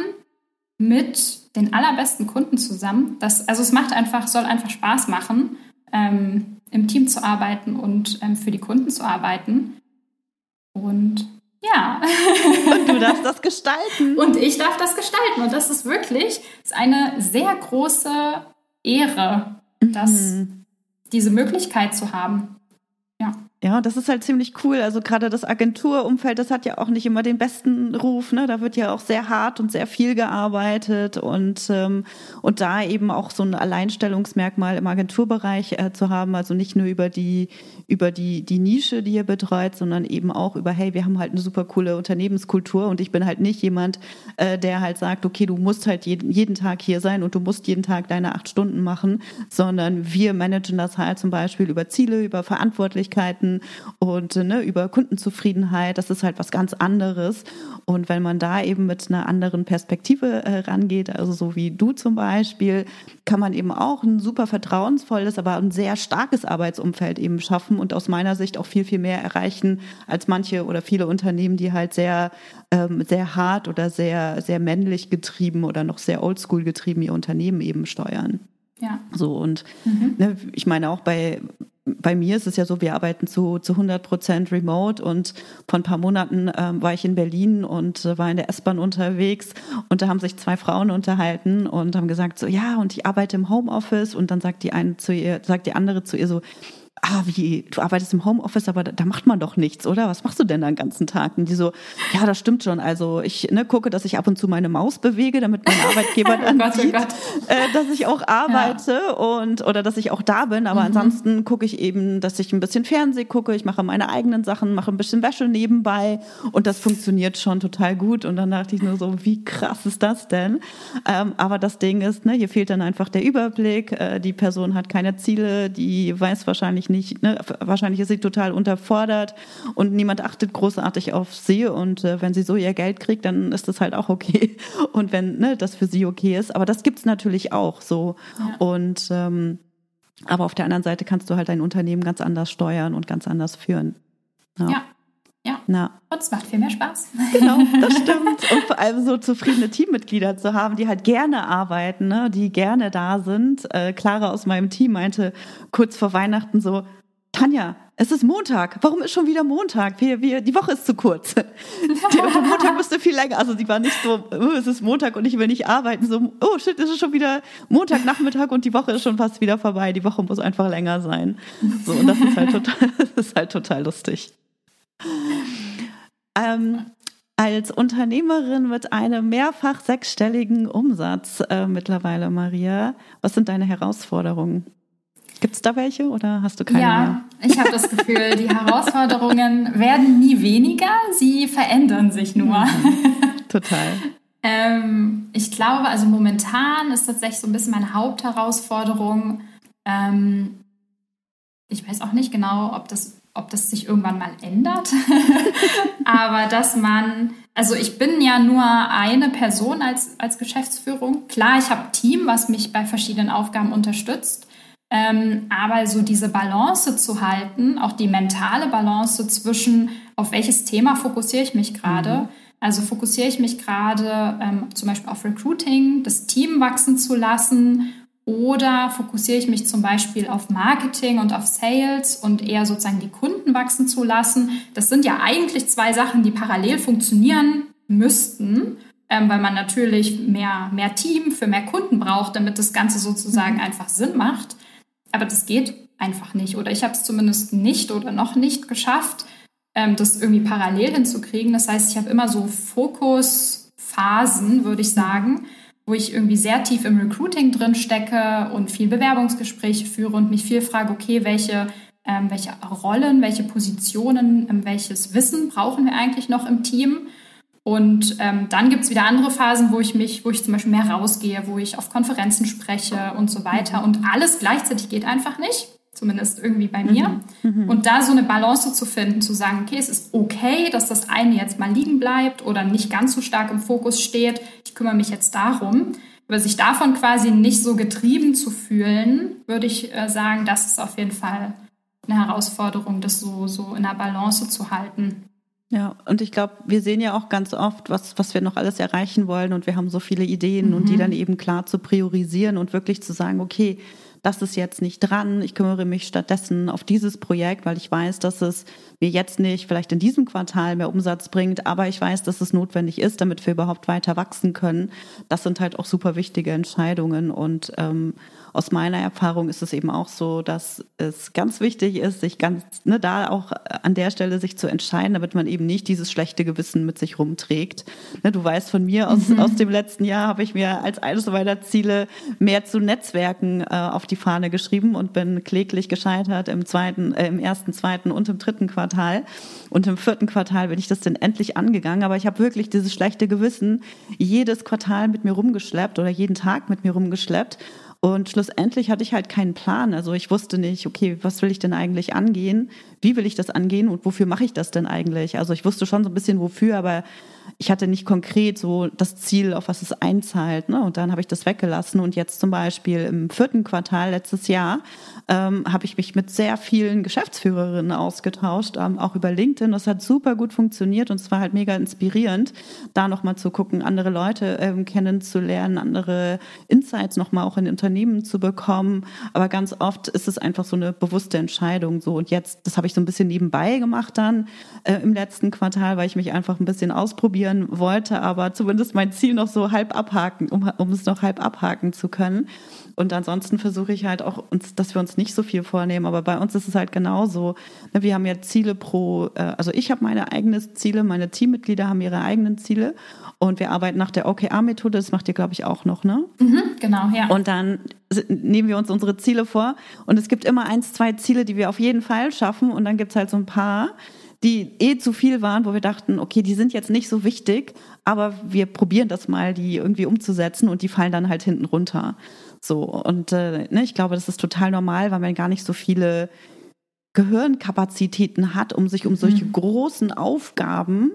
mit den allerbesten Kunden zusammen. Das, also es macht einfach, soll einfach Spaß machen, ähm, im Team zu arbeiten und ähm, für die Kunden zu arbeiten. Und ja. Und du darfst das gestalten. Und ich darf das gestalten. Und das ist wirklich ist eine sehr große Ehre, das, mhm. diese Möglichkeit zu haben. Ja, das ist halt ziemlich cool. Also gerade das Agenturumfeld, das hat ja auch nicht immer den besten Ruf. Ne? Da wird ja auch sehr hart und sehr viel gearbeitet und ähm, und da eben auch so ein Alleinstellungsmerkmal im Agenturbereich äh, zu haben. Also nicht nur über die über die die Nische, die ihr betreut, sondern eben auch über hey, wir haben halt eine super coole Unternehmenskultur und ich bin halt nicht jemand, äh, der halt sagt, okay, du musst halt jeden jeden Tag hier sein und du musst jeden Tag deine acht Stunden machen, sondern wir managen das halt zum Beispiel über Ziele, über Verantwortlichkeiten und ne, über Kundenzufriedenheit. Das ist halt was ganz anderes. Und wenn man da eben mit einer anderen Perspektive äh, rangeht, also so wie du zum Beispiel, kann man eben auch ein super vertrauensvolles, aber ein sehr starkes Arbeitsumfeld eben schaffen und aus meiner Sicht auch viel, viel mehr erreichen als manche oder viele Unternehmen, die halt sehr, ähm, sehr hart oder sehr, sehr männlich getrieben oder noch sehr oldschool getrieben ihr Unternehmen eben steuern. Ja. So und mhm. ne, ich meine auch bei bei mir ist es ja so, wir arbeiten zu, zu 100 Prozent remote und vor ein paar Monaten ähm, war ich in Berlin und äh, war in der S-Bahn unterwegs und da haben sich zwei Frauen unterhalten und haben gesagt so, ja, und ich arbeite im Homeoffice und dann sagt die eine zu ihr, sagt die andere zu ihr so, ah, wie, du arbeitest im Homeoffice, aber da, da, macht man doch nichts, oder? Was machst du denn den ganzen Tag? Und die so, ja, das stimmt schon. Also ich ne, gucke, dass ich ab und zu meine Maus bewege, damit mein Arbeitgeber dann oh Gott, oh sieht, oh äh, dass ich auch arbeite ja. und oder dass ich auch da bin. Aber mhm. ansonsten gucke ich eben, dass ich ein bisschen Fernseh gucke, ich mache meine eigenen Sachen, mache ein bisschen Wäsche nebenbei und das funktioniert schon total gut. Und dann dachte ich nur so, wie krass ist das denn? Ähm, aber das Ding ist, ne, hier fehlt dann einfach der Überblick. Äh, die Person hat keine Ziele, die weiß wahrscheinlich nicht, nicht, ne, wahrscheinlich ist sie total unterfordert und niemand achtet großartig auf sie und äh, wenn sie so ihr Geld kriegt, dann ist das halt auch okay und wenn ne, das für sie okay ist. Aber das gibt's natürlich auch so ja. und ähm, aber auf der anderen Seite kannst du halt dein Unternehmen ganz anders steuern und ganz anders führen. ja. ja. Ja. Na. Und es macht viel mehr Spaß. Genau, das stimmt. Und vor allem so zufriedene Teammitglieder zu haben, die halt gerne arbeiten, ne, die gerne da sind. Äh, Clara aus meinem Team meinte kurz vor Weihnachten so, Tanja, es ist Montag. Warum ist schon wieder Montag? Wir, wir, die Woche ist zu kurz. Der, Montag müsste viel länger. Also die war nicht so, oh, es ist Montag und ich will nicht arbeiten. So, oh shit, es ist schon wieder Montagnachmittag und die Woche ist schon fast wieder vorbei. Die Woche muss einfach länger sein. So, und das ist halt total, das ist halt total lustig. Ähm, als Unternehmerin mit einem mehrfach sechsstelligen Umsatz äh, mittlerweile, Maria, was sind deine Herausforderungen? Gibt es da welche oder hast du keine ja, mehr? ich habe das Gefühl, die Herausforderungen werden nie weniger, sie verändern sich nur. Mhm, total. ähm, ich glaube, also momentan ist tatsächlich so ein bisschen meine Hauptherausforderung. Ähm, ich weiß auch nicht genau, ob das ob das sich irgendwann mal ändert. Aber dass man, also ich bin ja nur eine Person als, als Geschäftsführung. Klar, ich habe Team, was mich bei verschiedenen Aufgaben unterstützt. Ähm, aber so diese Balance zu halten, auch die mentale Balance zwischen, auf welches Thema fokussiere ich mich gerade. Mhm. Also fokussiere ich mich gerade ähm, zum Beispiel auf Recruiting, das Team wachsen zu lassen Oder fokussiere ich mich zum Beispiel auf Marketing und auf Sales und eher sozusagen die Kunden wachsen zu lassen? Das sind ja eigentlich zwei Sachen, die parallel funktionieren müssten, ähm, weil man natürlich mehr, mehr Team für mehr Kunden braucht, damit das Ganze sozusagen mhm. einfach Sinn macht. Aber das geht einfach nicht. Oder ich habe es zumindest nicht oder noch nicht geschafft, ähm, das irgendwie parallel hinzukriegen. Das heißt, ich habe immer so Fokusphasen, würde ich sagen wo ich irgendwie sehr tief im Recruiting drin stecke und viel Bewerbungsgespräche führe und mich viel frage, okay, welche, ähm, welche Rollen, welche Positionen, ähm, welches Wissen brauchen wir eigentlich noch im Team? Und ähm, dann gibt es wieder andere Phasen, wo ich mich, wo ich zum Beispiel mehr rausgehe, wo ich auf Konferenzen spreche und so weiter. Und alles gleichzeitig geht einfach nicht zumindest irgendwie bei mir. Mhm. Mhm. Und da so eine Balance zu finden, zu sagen, okay, es ist okay, dass das eine jetzt mal liegen bleibt oder nicht ganz so stark im Fokus steht. Ich kümmere mich jetzt darum. Aber sich davon quasi nicht so getrieben zu fühlen, würde ich äh, sagen, das ist auf jeden Fall eine Herausforderung, das so, so in der Balance zu halten. Ja, und ich glaube, wir sehen ja auch ganz oft, was, was wir noch alles erreichen wollen und wir haben so viele Ideen mhm. und die mhm. dann eben klar zu priorisieren und wirklich zu sagen, okay, das ist jetzt nicht dran, ich kümmere mich stattdessen auf dieses Projekt, weil ich weiß, dass es mir jetzt nicht vielleicht in diesem Quartal mehr Umsatz bringt, aber ich weiß, dass es notwendig ist, damit wir überhaupt weiter wachsen können. Das sind halt auch super wichtige Entscheidungen und ähm, aus meiner Erfahrung ist es eben auch so, dass es ganz wichtig ist, sich ganz, ne, da auch an der Stelle sich zu entscheiden, damit man eben nicht dieses schlechte Gewissen mit sich rumträgt. Ne, du weißt von mir aus, mhm. aus dem letzten Jahr habe ich mir als eines meiner Ziele mehr zu Netzwerken äh, auf die Fahne geschrieben und bin kläglich gescheitert im zweiten, äh, im ersten, zweiten und im dritten Quartal. Und im vierten Quartal bin ich das dann endlich angegangen. Aber ich habe wirklich dieses schlechte Gewissen jedes Quartal mit mir rumgeschleppt oder jeden Tag mit mir rumgeschleppt und schlussendlich hatte ich halt keinen Plan. Also ich wusste nicht, okay, was will ich denn eigentlich angehen? Wie will ich das angehen und wofür mache ich das denn eigentlich? Also ich wusste schon so ein bisschen wofür, aber ich hatte nicht konkret so das Ziel, auf was es einzahlt. Ne? Und dann habe ich das weggelassen. Und jetzt zum Beispiel im vierten Quartal letztes Jahr ähm, habe ich mich mit sehr vielen Geschäftsführerinnen ausgetauscht, ähm, auch über LinkedIn. Das hat super gut funktioniert und es war halt mega inspirierend, da nochmal zu gucken, andere Leute ähm, kennenzulernen, andere Insights nochmal auch in Unternehmen zu bekommen. Aber ganz oft ist es einfach so eine bewusste Entscheidung. So und jetzt, das habe ich so ein bisschen nebenbei gemacht dann äh, im letzten Quartal, weil ich mich einfach ein bisschen ausprobieren wollte, aber zumindest mein Ziel noch so halb abhaken, um, um es noch halb abhaken zu können. Und ansonsten versuche ich halt auch, uns, dass wir uns nicht so viel vornehmen. Aber bei uns ist es halt genauso. Ne, wir haben ja Ziele pro, äh, also ich habe meine eigenen Ziele, meine Teammitglieder haben ihre eigenen Ziele. Und wir arbeiten nach der OKR-Methode, das macht ihr, glaube ich, auch noch, ne? Mhm, genau, ja. Und dann nehmen wir uns unsere Ziele vor. Und es gibt immer eins, zwei Ziele, die wir auf jeden Fall schaffen. Und dann gibt es halt so ein paar, die eh zu viel waren, wo wir dachten, okay, die sind jetzt nicht so wichtig, aber wir probieren das mal, die irgendwie umzusetzen und die fallen dann halt hinten runter. So, und äh, ne, ich glaube, das ist total normal, weil man gar nicht so viele Gehirnkapazitäten hat, um sich um solche mhm. großen Aufgaben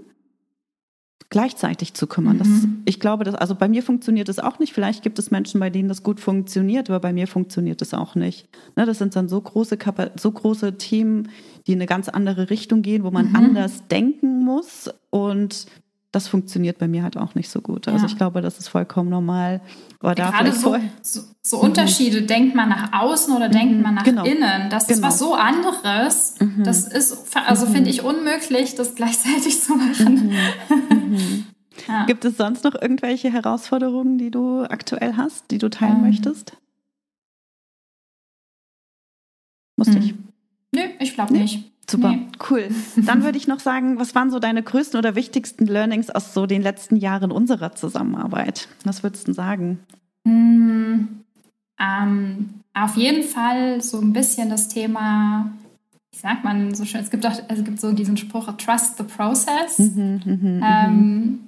gleichzeitig zu kümmern. Mhm. Das, ich glaube, dass, also bei mir funktioniert es auch nicht. Vielleicht gibt es Menschen, bei denen das gut funktioniert, aber bei mir funktioniert es auch nicht. Ne, das sind dann so große, so große Themen, die in eine ganz andere Richtung gehen, wo man mhm. anders denken muss und das funktioniert bei mir halt auch nicht so gut. Also ich glaube, das ist vollkommen normal. Aber ja, gerade so, so, so, Unterschiede, mhm. denkt man nach außen oder mhm. denkt man nach genau. innen, das genau. ist was so anderes. Mhm. Das ist, also mhm. finde ich unmöglich, das gleichzeitig zu machen. Mhm. Mhm. Ja. Gibt es sonst noch irgendwelche Herausforderungen, die du aktuell hast, die du teilen ähm. möchtest? Musste ich? Nö, ich glaube nee. nicht. Super, nee. cool. Dann würde ich noch sagen, was waren so deine größten oder wichtigsten Learnings aus so den letzten Jahren unserer Zusammenarbeit? Was würdest du sagen? Mm, ähm, auf jeden Fall so ein bisschen das Thema, wie sagt man so schön, es gibt, auch, es gibt so diesen Spruch, trust the process. Mhm, mh, mh, ähm,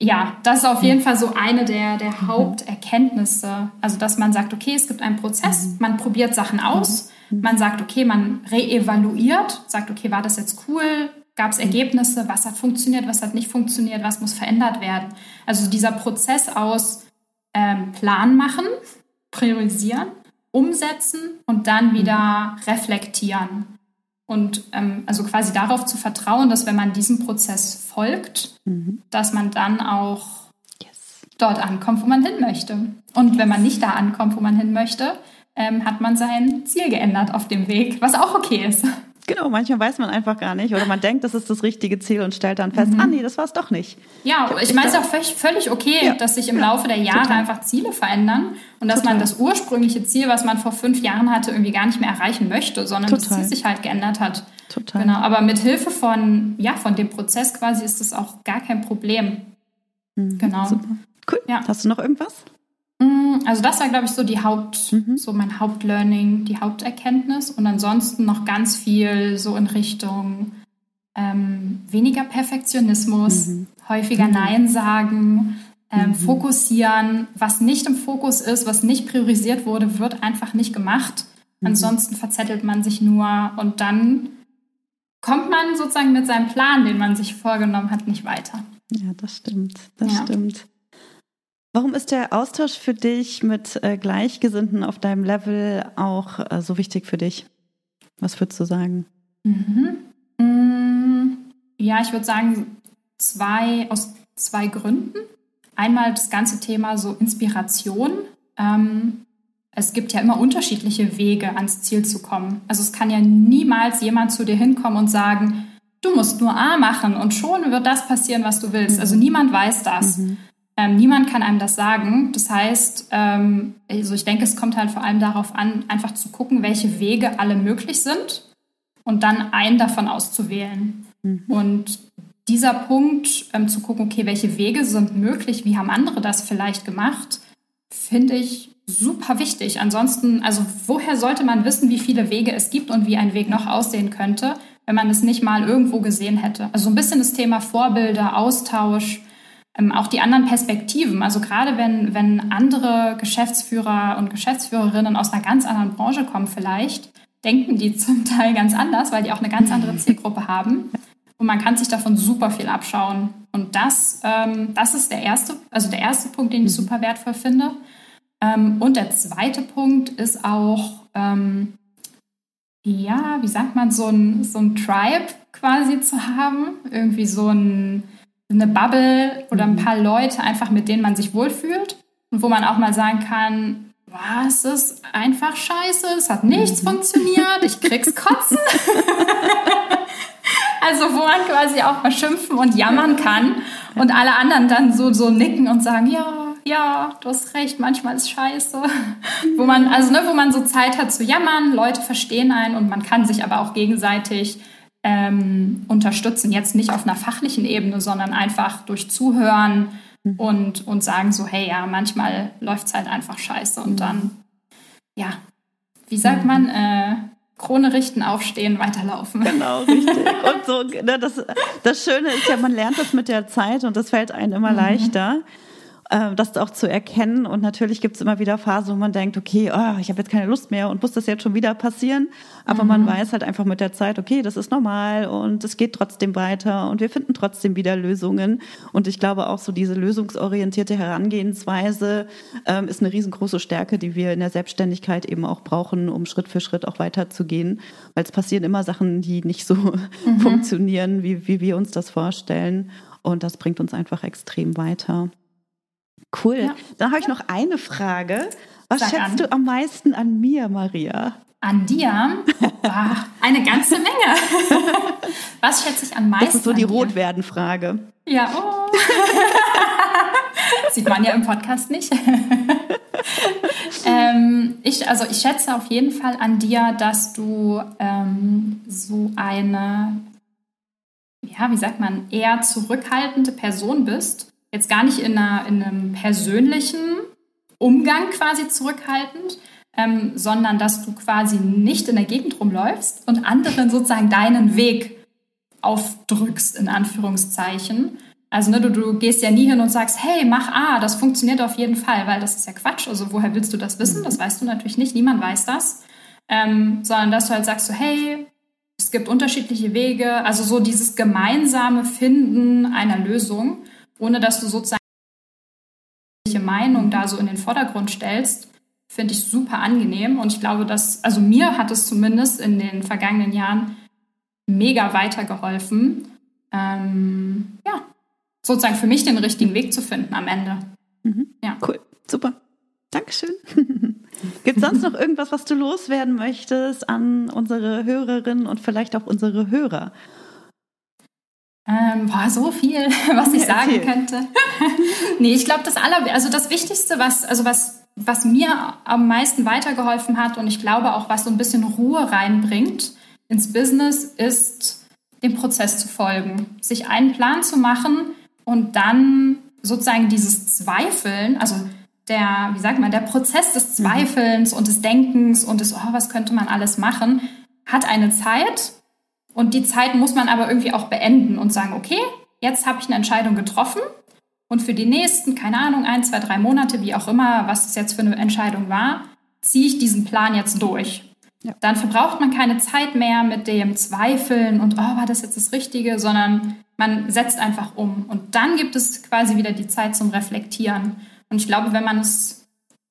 ja, das ist auf jeden Fall so eine der, der mhm. Haupterkenntnisse. Also, dass man sagt, okay, es gibt einen Prozess, mhm. man probiert Sachen aus man sagt, okay, man reevaluiert, sagt, okay, war das jetzt cool? Gab es Ergebnisse? Was hat funktioniert? Was hat nicht funktioniert? Was muss verändert werden? Also dieser Prozess aus ähm, Plan machen, priorisieren, umsetzen und dann wieder reflektieren. Und ähm, also quasi darauf zu vertrauen, dass wenn man diesem Prozess folgt, mhm. dass man dann auch dort ankommt, wo man hin möchte. Und wenn man nicht da ankommt, wo man hin möchte, ähm, hat man sein Ziel geändert auf dem Weg, was auch okay ist. Genau, manchmal weiß man einfach gar nicht oder man denkt, das ist das richtige Ziel und stellt dann fest, mhm. ah nee, das war es doch nicht. Ja, ich meine es ist auch völlig, völlig okay, ja. dass sich im Laufe der Jahre total. einfach Ziele verändern und dass total. man das ursprüngliche Ziel, was man vor fünf Jahren hatte, irgendwie gar nicht mehr erreichen möchte, sondern total. das Ziel sich halt geändert hat. Total. Genau, aber mit Hilfe von, ja, von dem Prozess quasi ist das auch gar kein Problem. Mhm. Genau. Super. Cool. Ja. Hast du noch irgendwas? Mm, also das war, glaube ich, so die Haupt, mhm. so mein Hauptlearning, die Haupterkenntnis. Und ansonsten noch ganz viel so in Richtung ähm, weniger Perfektionismus, mhm. häufiger mhm. Nein sagen, ähm, mhm. fokussieren. Was nicht im Fokus ist, was nicht priorisiert wurde, wird einfach nicht gemacht. Mhm. Ansonsten verzettelt man sich nur und dann kommt man sozusagen mit seinem Plan, den man sich vorgenommen hat, nicht weiter. Ja, das stimmt. Das ja. stimmt. Warum ist der Austausch für dich mit äh, Gleichgesinnten auf deinem Level auch äh, so wichtig für dich? Was würdest du sagen? Mhm. Mm, ja, ich würde sagen, zwei, aus zwei Gründen. Einmal das ganze Thema so Inspiration. Ähm, es gibt ja immer unterschiedliche Wege, ans Ziel zu kommen. Also es kann ja niemals jemand zu dir hinkommen und sagen, du musst nur A machen und schon wird das passieren, was du willst. Also niemand weiß das. Mhm. Ähm, niemand kann einem das sagen. Das heißt, ähm, also ich denke, es kommt halt vor allem darauf an, einfach zu gucken, welche Wege alle möglich sind und dann einen davon auszuwählen. Mhm. Und dieser Punkt, ähm, zu gucken, okay, welche Wege sind möglich, wie haben andere das vielleicht gemacht, finde ich super wichtig. Ansonsten, also woher sollte man wissen, wie viele Wege es gibt und wie ein Weg noch aussehen könnte, wenn man es nicht mal irgendwo gesehen hätte? Also ein bisschen das Thema Vorbilder, Austausch, ähm, auch die anderen Perspektiven. Also gerade wenn, wenn andere Geschäftsführer und Geschäftsführerinnen aus einer ganz anderen Branche kommen vielleicht, denken die zum Teil ganz anders, weil die auch eine ganz andere Zielgruppe haben. Und man kann sich davon super viel abschauen. Und das, ähm, das ist der erste, also der erste Punkt, den ich super wertvoll finde. Ähm, und der zweite Punkt ist auch, ähm, ja, wie sagt man, so ein, so ein Tribe quasi zu haben. Irgendwie so ein, eine Bubble oder ein mhm. paar Leute einfach, mit denen man sich wohlfühlt und wo man auch mal sagen kann, was ist einfach scheiße, es hat nichts mhm. funktioniert, ich krieg's kotzen. also wo man quasi auch mal schimpfen und jammern kann und alle anderen dann so, so nicken und sagen, ja, ja, du hast recht, manchmal ist scheiße. wo man, also ne, wo man so Zeit hat zu jammern, Leute verstehen einen und man kann sich aber auch gegenseitig ähm, unterstützen. Jetzt nicht auf einer fachlichen Ebene, sondern einfach durch Zuhören mhm. und, und sagen so, hey, ja, manchmal läuft es halt einfach scheiße. Und dann, ja, wie sagt mhm. man, äh, Krone richten, aufstehen, weiterlaufen. Genau, richtig. Und so, ne, das, das Schöne ist ja, man lernt das mit der Zeit und das fällt einem immer mhm. leichter äh, das auch zu erkennen. Und natürlich gibt es immer wieder Phasen, wo man denkt, okay, oh, ich habe jetzt keine Lust mehr und muss das jetzt schon wieder passieren. Aber mhm. man weiß halt einfach mit der Zeit, okay, das ist normal und es geht trotzdem weiter und wir finden trotzdem wieder Lösungen. Und ich glaube auch so diese lösungsorientierte Herangehensweise ähm, ist eine riesengroße Stärke, die wir in der Selbstständigkeit eben auch brauchen, um Schritt für Schritt auch weiterzugehen. Weil es passieren immer Sachen, die nicht so mhm. funktionieren, wie, wie wir uns das vorstellen. Und das bringt uns einfach extrem weiter. Cool. Ja. Dann habe ich noch eine Frage. Was Sag schätzt an. du am meisten an mir, Maria? An dir? Ach, eine ganze Menge. Was schätze ich am meisten? Das ist so die Rotwerden-Frage. Ja, oh. Sieht man ja im Podcast nicht. ähm, ich, also ich schätze auf jeden Fall an dir, dass du ähm, so eine, ja, wie sagt man, eher zurückhaltende Person bist jetzt gar nicht in, einer, in einem persönlichen Umgang quasi zurückhaltend, ähm, sondern dass du quasi nicht in der Gegend rumläufst und anderen sozusagen deinen Weg aufdrückst, in Anführungszeichen. Also ne, du, du gehst ja nie hin und sagst, hey, mach A, das funktioniert auf jeden Fall, weil das ist ja Quatsch. Also woher willst du das wissen? Das weißt du natürlich nicht, niemand weiß das. Ähm, sondern dass du halt sagst so, hey, es gibt unterschiedliche Wege, also so dieses gemeinsame Finden einer Lösung ohne dass du sozusagen Meinung da so in den Vordergrund stellst, finde ich super angenehm. Und ich glaube, dass, also mir hat es zumindest in den vergangenen Jahren mega weitergeholfen, ähm, ja, sozusagen für mich den richtigen Weg zu finden am Ende. Mhm. Ja. Cool, super. Dankeschön. Gibt es sonst noch irgendwas, was du loswerden möchtest an unsere Hörerinnen und vielleicht auch unsere Hörer? Ähm, boah, so viel, was ich sagen okay. könnte. nee, ich glaube, das aller, also das Wichtigste, was, also was, was mir am meisten weitergeholfen hat und ich glaube auch, was so ein bisschen Ruhe reinbringt ins Business, ist dem Prozess zu folgen, sich einen Plan zu machen und dann sozusagen dieses Zweifeln, also der, wie sagt man, der Prozess des mhm. Zweifelns und des Denkens und des, oh, was könnte man alles machen, hat eine Zeit und die Zeit muss man aber irgendwie auch beenden und sagen, okay, jetzt habe ich eine Entscheidung getroffen und für die nächsten, keine Ahnung, ein, zwei, drei Monate, wie auch immer, was es jetzt für eine Entscheidung war, ziehe ich diesen Plan jetzt durch. Ja. Dann verbraucht man keine Zeit mehr mit dem Zweifeln und, oh, war das jetzt das Richtige, sondern man setzt einfach um. Und dann gibt es quasi wieder die Zeit zum Reflektieren. Und ich glaube, wenn man es,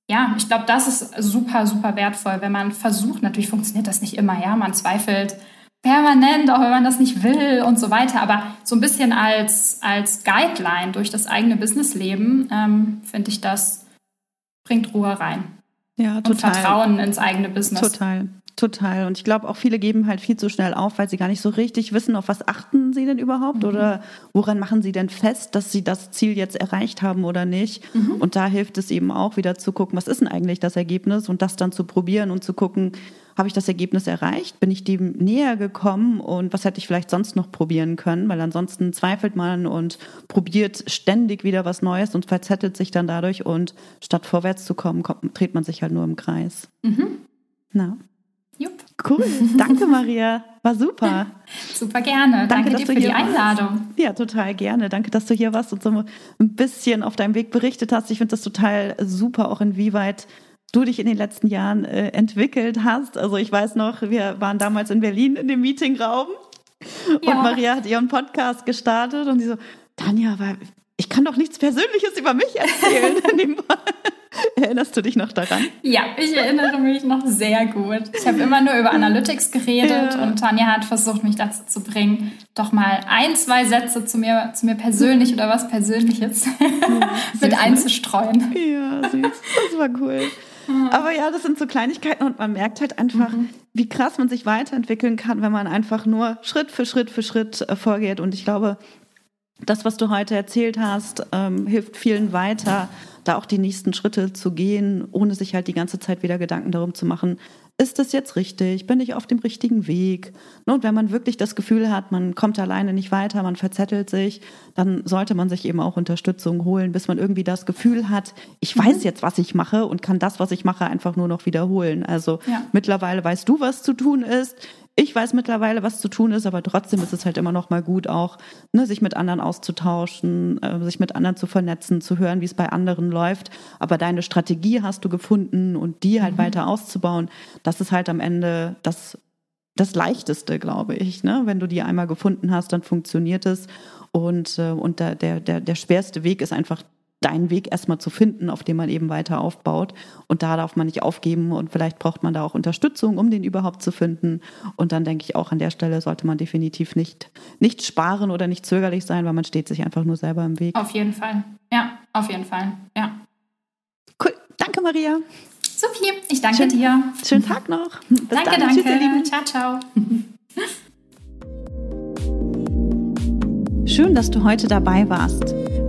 ja, ich glaube, das ist super, super wertvoll, wenn man versucht, natürlich funktioniert das nicht immer, ja, man zweifelt permanent, auch wenn man das nicht will und so weiter. Aber so ein bisschen als, als Guideline durch das eigene Businessleben ähm, finde ich, das bringt Ruhe rein. Ja, total. Und Vertrauen ins eigene Business. Total. Total. Und ich glaube, auch viele geben halt viel zu schnell auf, weil sie gar nicht so richtig wissen, auf was achten sie denn überhaupt mhm. oder woran machen sie denn fest, dass sie das Ziel jetzt erreicht haben oder nicht. Mhm. Und da hilft es eben auch wieder zu gucken, was ist denn eigentlich das Ergebnis und das dann zu probieren und zu gucken, habe ich das Ergebnis erreicht? Bin ich dem näher gekommen und was hätte ich vielleicht sonst noch probieren können? Weil ansonsten zweifelt man und probiert ständig wieder was Neues und verzettelt sich dann dadurch und statt vorwärts zu kommen, kommt, dreht man sich halt nur im Kreis. Mhm. Na. Jupp. Cool. Danke, Maria. War super. super gerne. Danke, Danke dir für die Einladung. Warst. Ja, total gerne. Danke, dass du hier warst und so ein bisschen auf deinem Weg berichtet hast. Ich finde das total super, auch inwieweit du dich in den letzten Jahren äh, entwickelt hast. Also ich weiß noch, wir waren damals in Berlin in dem Meetingraum ja. und Maria hat ihren Podcast gestartet und sie so, Tanja, ich kann doch nichts Persönliches über mich erzählen. Erinnerst du dich noch daran? Ja, ich erinnere mich noch sehr gut. Ich habe immer nur über Analytics geredet ja. und Tanja hat versucht, mich dazu zu bringen, doch mal ein, zwei Sätze zu mir, zu mir persönlich oder was Persönliches ja, mit einzustreuen. Ja, süß. Das war cool. Aber ja, das sind so Kleinigkeiten und man merkt halt einfach, mhm. wie krass man sich weiterentwickeln kann, wenn man einfach nur Schritt für Schritt für Schritt äh, vorgeht. Und ich glaube, das, was du heute erzählt hast, ähm, hilft vielen weiter, da auch die nächsten Schritte zu gehen, ohne sich halt die ganze Zeit wieder Gedanken darum zu machen, ist das jetzt richtig? Bin ich auf dem richtigen Weg? Und wenn man wirklich das Gefühl hat, man kommt alleine nicht weiter, man verzettelt sich, dann sollte man sich eben auch Unterstützung holen, bis man irgendwie das Gefühl hat, ich weiß mhm. jetzt, was ich mache und kann das, was ich mache, einfach nur noch wiederholen. Also ja. mittlerweile weißt du, was zu tun ist ich weiß mittlerweile, was zu tun ist, aber trotzdem ist es halt immer noch mal gut, auch ne, sich mit anderen auszutauschen, äh, sich mit anderen zu vernetzen, zu hören, wie es bei anderen läuft. Aber deine Strategie hast du gefunden und die halt mhm. weiter auszubauen, das ist halt am Ende das, das Leichteste, glaube ich. Ne? Wenn du die einmal gefunden hast, dann funktioniert es. Und, äh, und der, der, der schwerste Weg ist einfach deinen Weg erstmal zu finden, auf dem man eben weiter aufbaut. Und da darf man nicht aufgeben und vielleicht braucht man da auch Unterstützung, um den überhaupt zu finden. Und dann denke ich auch an der Stelle sollte man definitiv nicht, nicht sparen oder nicht zögerlich sein, weil man steht sich einfach nur selber im Weg. Auf jeden Fall. Ja, auf jeden Fall. Ja. Cool. Danke, Maria. Sophie, ich danke Schön, dir. Schönen Tag noch. Bis danke, dann. danke. Tschüss, ihr Lieben. Ciao, ciao. Schön, dass du heute dabei warst.